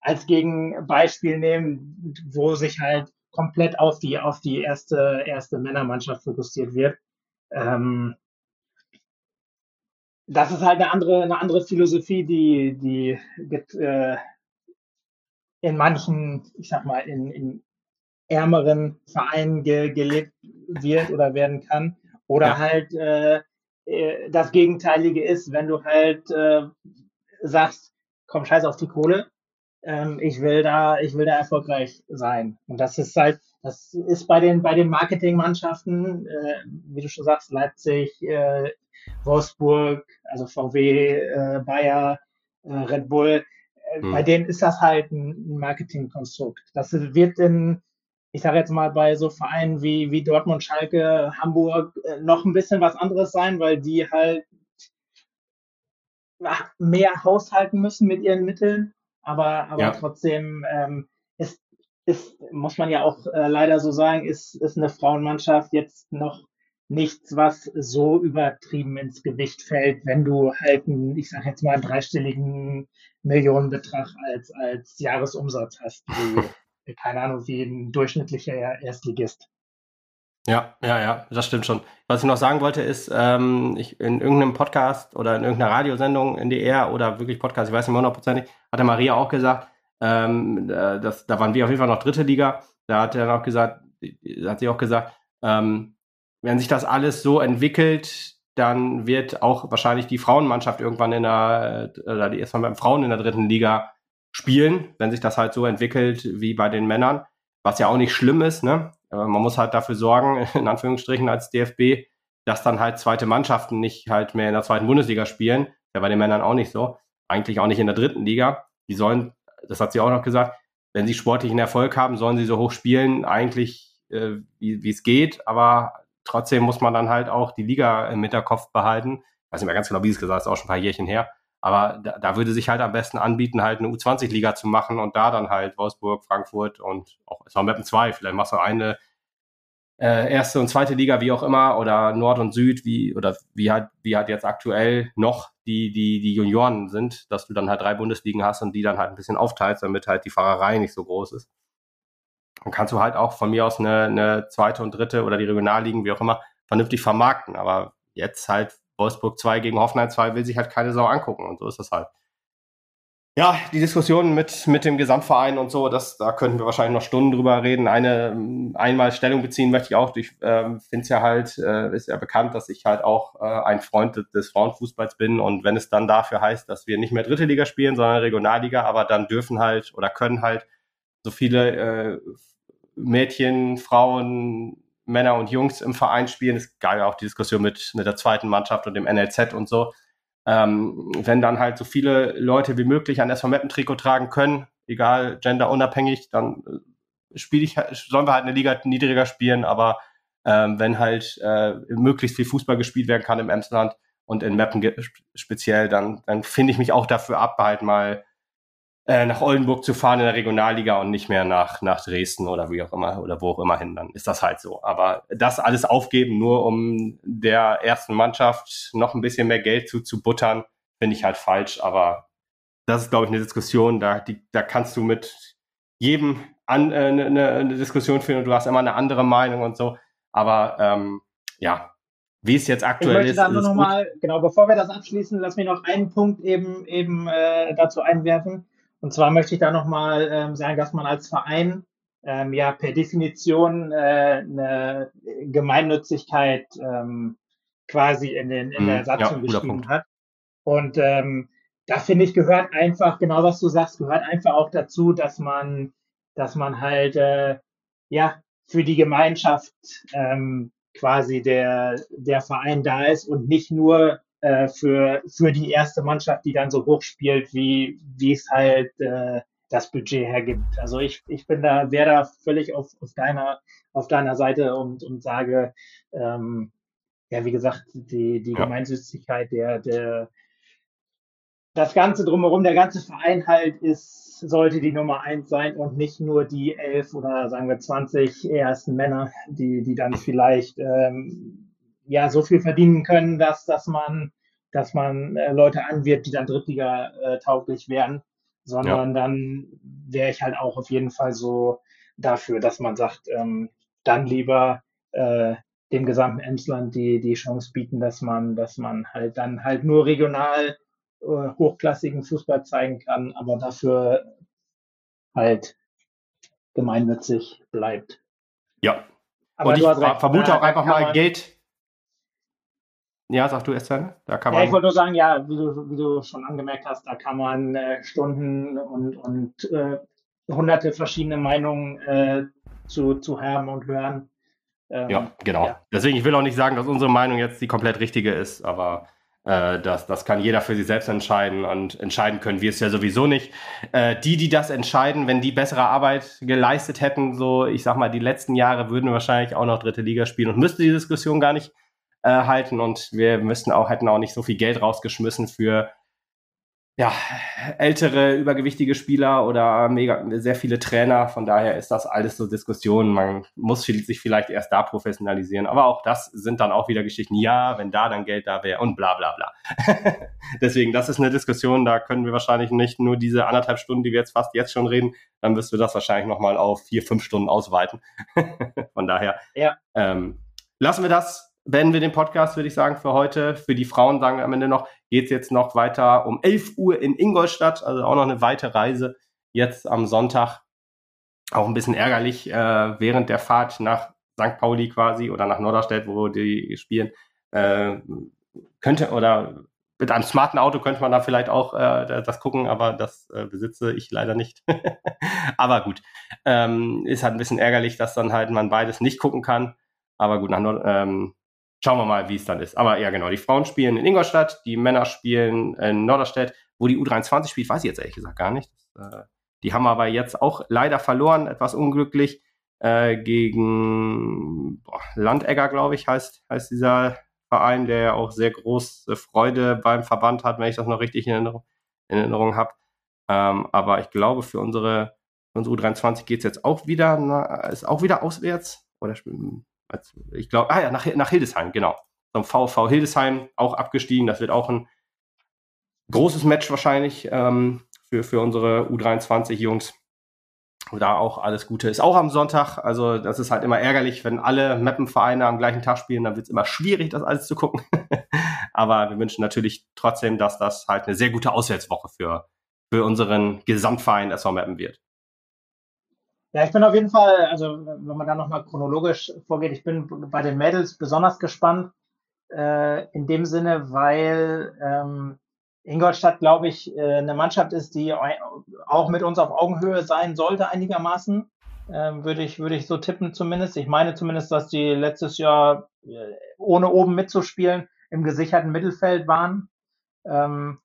als Gegenbeispiel nehmen, wo sich halt komplett auf die, auf die erste, erste Männermannschaft fokussiert wird. Ähm, das ist halt eine andere, eine andere Philosophie, die, die äh, in manchen, ich sag mal, in, in ärmeren Vereinen ge, gelebt wird oder werden kann. Oder ja. halt äh, äh, das Gegenteilige ist, wenn du halt äh, sagst, komm scheiß auf die Kohle, ähm, ich will da, ich will da erfolgreich sein. Und das ist halt, das ist bei den bei den Marketingmannschaften, äh, wie du schon sagst, Leipzig, äh, Wolfsburg, also VW, äh, Bayer, äh, Red Bull, äh, hm. bei denen ist das halt ein Marketingkonstrukt. Das wird in, ich sage jetzt mal, bei so Vereinen wie, wie Dortmund, Schalke, Hamburg äh, noch ein bisschen was anderes sein, weil die halt mehr haushalten müssen mit ihren Mitteln. Aber, aber ja. trotzdem ähm, ist, ist, muss man ja auch äh, leider so sagen, ist, ist eine Frauenmannschaft jetzt noch nichts, was so übertrieben ins Gewicht fällt, wenn du halt einen, ich sag jetzt mal, einen dreistelligen Millionenbetrag als, als Jahresumsatz hast, wie, *laughs* keine Ahnung, wie ein durchschnittlicher Erstligist. Ja, ja, ja, das stimmt schon. Was ich noch sagen wollte ist, ähm, ich, in irgendeinem Podcast oder in irgendeiner Radiosendung in DR oder wirklich Podcast, ich weiß nicht mehr hundertprozentig, hat der Maria auch gesagt, ähm, äh, das, da waren wir auf jeden Fall noch dritte Liga. Da hat er auch gesagt, hat sie auch gesagt, ähm, wenn sich das alles so entwickelt, dann wird auch wahrscheinlich die Frauenmannschaft irgendwann in der, äh, oder die erstmal beim Frauen in der dritten Liga spielen, wenn sich das halt so entwickelt wie bei den Männern, was ja auch nicht schlimm ist, ne? Man muss halt dafür sorgen, *laughs* in Anführungsstrichen als DFB, dass dann halt zweite Mannschaften nicht halt mehr in der zweiten Bundesliga spielen. Ja, bei den Männern auch nicht so. Eigentlich auch nicht in der dritten Liga. Die sollen, das hat sie auch noch gesagt, wenn sie sportlichen Erfolg haben, sollen sie so hoch spielen, eigentlich äh, wie es geht, aber trotzdem muss man dann halt auch die Liga im Hinterkopf behalten. Ich weiß nicht mehr ganz genau, wie es gesagt ist, auch schon ein paar Jährchen her. Aber da, da würde sich halt am besten anbieten, halt eine U20-Liga zu machen und da dann halt Wolfsburg, Frankfurt und auch Southampton 2. Vielleicht machst du eine äh, erste und zweite Liga, wie auch immer, oder Nord und Süd, wie, oder wie halt, wie halt jetzt aktuell noch die, die, die Junioren sind, dass du dann halt drei Bundesligen hast und die dann halt ein bisschen aufteilst, damit halt die Fahrerei nicht so groß ist. Dann kannst du halt auch von mir aus eine, eine zweite und dritte oder die Regionalligen, wie auch immer, vernünftig vermarkten. Aber jetzt halt Wolfsburg 2 gegen Hoffenheim 2 will sich halt keine Sau angucken und so ist das halt. Ja, die Diskussion mit, mit dem Gesamtverein und so, das, da könnten wir wahrscheinlich noch Stunden drüber reden. Eine einmal Stellung beziehen möchte ich auch. Ich ähm, finde es ja halt, äh, ist ja bekannt, dass ich halt auch äh, ein Freund des Frauenfußballs bin. Und wenn es dann dafür heißt, dass wir nicht mehr dritte Liga spielen, sondern Regionalliga, aber dann dürfen halt oder können halt so viele äh, Mädchen, Frauen, Männer und Jungs im Verein spielen. Es gab ja auch die Diskussion mit, mit der zweiten Mannschaft und dem NLZ und so. Ähm, wenn dann halt so viele Leute wie möglich ein SV Meppen Trikot tragen können, egal genderunabhängig, dann äh, spiele ich, sollen wir halt eine Liga niedriger spielen, aber ähm, wenn halt äh, möglichst viel Fußball gespielt werden kann im Emsland und in Meppen speziell, dann, dann finde ich mich auch dafür ab, halt mal äh, nach Oldenburg zu fahren in der Regionalliga und nicht mehr nach, nach Dresden oder wie auch immer oder wo auch immer hin, dann ist das halt so. Aber das alles aufgeben, nur um der ersten Mannschaft noch ein bisschen mehr Geld zu, zu buttern, finde ich halt falsch. Aber das ist, glaube ich, eine Diskussion, da, die, da kannst du mit jedem an, äh, eine, eine Diskussion führen und du hast immer eine andere Meinung und so. Aber ähm, ja, wie es jetzt aktuell ich möchte ist. Da nur noch mal, genau, bevor wir das abschließen, lass mich noch einen Punkt eben, eben äh, dazu einwerfen. Und zwar möchte ich da nochmal ähm, sagen, dass man als Verein ähm, ja per Definition äh, eine Gemeinnützigkeit ähm, quasi in, den, in der mhm. Satzung ja, geschrieben hat. Und ähm, da finde ich, gehört einfach, genau was du sagst, gehört einfach auch dazu, dass man, dass man halt äh, ja für die Gemeinschaft ähm, quasi der, der Verein da ist und nicht nur äh, für, für die erste Mannschaft, die dann so hoch spielt, wie, wie es halt äh, das Budget hergibt. Also ich, ich bin da, wäre da völlig auf, auf deiner, auf deiner Seite und, und sage, ähm, ja, wie gesagt, die, die ja. Gemeinsüchtigkeit der, der, das Ganze drumherum, der ganze Verein halt ist, sollte die Nummer eins sein und nicht nur die elf oder sagen wir 20 ersten Männer, die, die dann vielleicht ähm, ja so viel verdienen können, dass, dass man, dass man äh, Leute anwirbt, die dann Drittliga äh, tauglich werden, sondern ja. dann wäre ich halt auch auf jeden Fall so dafür, dass man sagt, ähm, dann lieber äh, dem gesamten Emsland die, die Chance bieten, dass man, dass man halt dann halt nur regional äh, hochklassigen Fußball zeigen kann, aber dafür halt gemeinnützig bleibt. Ja. Aber und ich vermute auch einfach mal Geld. Ja, sag du erst dann. Da kann man. Ja, ich wollte nur sagen, ja, wie du, wie du schon angemerkt hast, da kann man äh, Stunden und, und äh, hunderte verschiedene Meinungen äh, zu, zu haben und hören. Ähm, ja, genau. Ja. Deswegen, ich will auch nicht sagen, dass unsere Meinung jetzt die komplett richtige ist, aber äh, das, das kann jeder für sich selbst entscheiden und entscheiden können wir es ja sowieso nicht. Äh, die, die das entscheiden, wenn die bessere Arbeit geleistet hätten, so ich sag mal, die letzten Jahre würden wahrscheinlich auch noch dritte Liga spielen und müsste die Diskussion gar nicht äh, halten und wir müssten auch, hätten auch nicht so viel Geld rausgeschmissen für ja, ältere, übergewichtige Spieler oder mega, sehr viele Trainer. Von daher ist das alles so Diskussionen. Man muss sich vielleicht erst da professionalisieren. Aber auch das sind dann auch wieder Geschichten. Ja, wenn da dann Geld da wäre und bla, bla, bla. *laughs* Deswegen, das ist eine Diskussion. Da können wir wahrscheinlich nicht nur diese anderthalb Stunden, die wir jetzt fast jetzt schon reden, dann müssten wir das wahrscheinlich nochmal auf vier, fünf Stunden ausweiten. *laughs* Von daher, ja. ähm, lassen wir das beenden wir den Podcast, würde ich sagen, für heute. Für die Frauen sagen wir am Ende noch, geht es jetzt noch weiter um 11 Uhr in Ingolstadt, also auch noch eine weite Reise jetzt am Sonntag. Auch ein bisschen ärgerlich äh, während der Fahrt nach St. Pauli quasi oder nach Norderstedt, wo die spielen. Äh, könnte oder mit einem smarten Auto könnte man da vielleicht auch äh, das gucken, aber das äh, besitze ich leider nicht. *laughs* aber gut, ähm, ist halt ein bisschen ärgerlich, dass dann halt man beides nicht gucken kann. Aber gut, nach Nord ähm, schauen wir mal, wie es dann ist. Aber ja, genau, die Frauen spielen in Ingolstadt, die Männer spielen in Norderstedt. Wo die U23 spielt, weiß ich jetzt ehrlich gesagt gar nicht. Äh, die haben aber jetzt auch leider verloren, etwas unglücklich, äh, gegen boah, Landegger, glaube ich, heißt, heißt dieser Verein, der ja auch sehr große Freude beim Verband hat, wenn ich das noch richtig in Erinnerung, in Erinnerung habe. Ähm, aber ich glaube, für unsere, unsere U23 geht es jetzt auch wieder, na, ist auch wieder auswärts. Oder ich glaube, ah ja, nach, nach Hildesheim, genau. Zum VV Hildesheim auch abgestiegen. Das wird auch ein großes Match wahrscheinlich ähm, für, für unsere U23-Jungs. Da auch alles Gute ist auch am Sonntag. Also, das ist halt immer ärgerlich, wenn alle Mappenvereine am gleichen Tag spielen, dann wird es immer schwierig, das alles zu gucken. *laughs* Aber wir wünschen natürlich trotzdem, dass das halt eine sehr gute Auswärtswoche für, für unseren Gesamtverein SV Mappen wird. Ja, ich bin auf jeden Fall, also wenn man da nochmal chronologisch vorgeht, ich bin bei den Mädels besonders gespannt, äh, in dem Sinne, weil ähm, Ingolstadt, glaube ich, äh, eine Mannschaft ist, die auch mit uns auf Augenhöhe sein sollte einigermaßen. Ähm, würde ich, würde ich so tippen zumindest. Ich meine zumindest, dass die letztes Jahr, äh, ohne oben mitzuspielen, im gesicherten Mittelfeld waren. Ähm,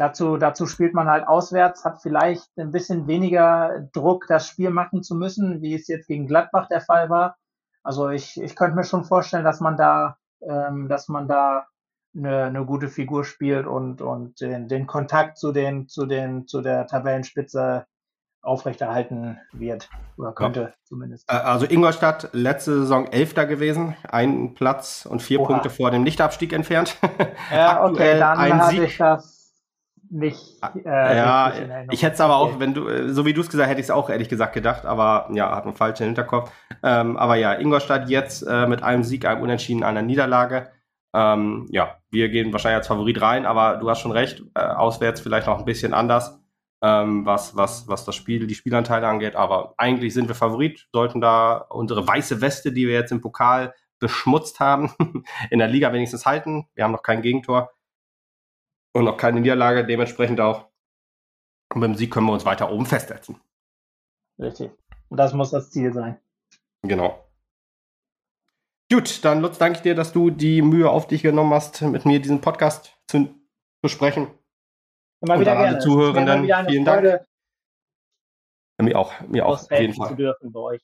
Dazu, dazu spielt man halt auswärts, hat vielleicht ein bisschen weniger Druck, das Spiel machen zu müssen, wie es jetzt gegen Gladbach der Fall war. Also ich, ich könnte mir schon vorstellen, dass man da, ähm, dass man da eine, eine gute Figur spielt und, und den, den Kontakt zu den, zu den, zu der Tabellenspitze aufrechterhalten wird oder könnte ja. zumindest. Äh, also Ingolstadt letzte Saison Elfter gewesen, ein Platz und vier Oha. Punkte vor dem Nichtabstieg entfernt. *laughs* Ja, okay, dann ein hatte Sieg. Nicht. Ah, äh, ja, ich hätte es aber auch, wenn du, äh, so wie du es gesagt hätte ich es auch ehrlich gesagt gedacht, aber ja, hat einen falschen Hinterkopf. Ähm, aber ja, Ingolstadt jetzt äh, mit einem Sieg, einem Unentschieden, einer Niederlage. Ähm, ja, wir gehen wahrscheinlich als Favorit rein, aber du hast schon recht, äh, auswärts vielleicht noch ein bisschen anders, ähm, was, was, was das Spiel, die Spielanteile angeht. Aber eigentlich sind wir Favorit, sollten da unsere weiße Weste, die wir jetzt im Pokal beschmutzt haben, *laughs* in der Liga wenigstens halten. Wir haben noch kein Gegentor und noch keine Niederlage, dementsprechend auch. Und mit dem Sieg können wir uns weiter oben festsetzen. Richtig. Und das muss das Ziel sein. Genau. Gut, dann Lutz, danke ich dir, dass du die Mühe auf dich genommen hast, mit mir diesen Podcast zu besprechen. Immer wieder gerne. Zuhörenden, vielen Freude, Dank. Mir auch, mir auch. Auf jeden Fall. zu dürfen bei euch.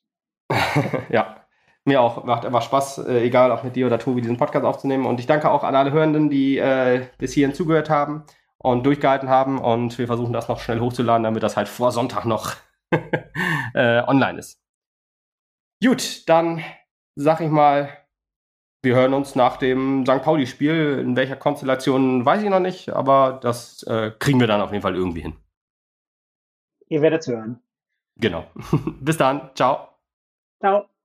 *laughs* ja. Mir auch, macht einfach Spaß, äh, egal ob mit dir oder Tobi, diesen Podcast aufzunehmen. Und ich danke auch an alle Hörenden, die äh, bis hierhin zugehört haben. und durchgehalten haben. Und wir versuchen das noch schnell hochzuladen, damit das halt vor Sonntag noch *laughs* äh, online ist. Gut, dann sag ich mal, wir hören uns nach dem St. Pauli-Spiel. In welcher Konstellation weiß ich noch nicht, aber das äh, kriegen wir dann auf jeden Fall irgendwie hin. Ihr werdet hören. Genau. *laughs* Bis dann. Ciao. Ciao.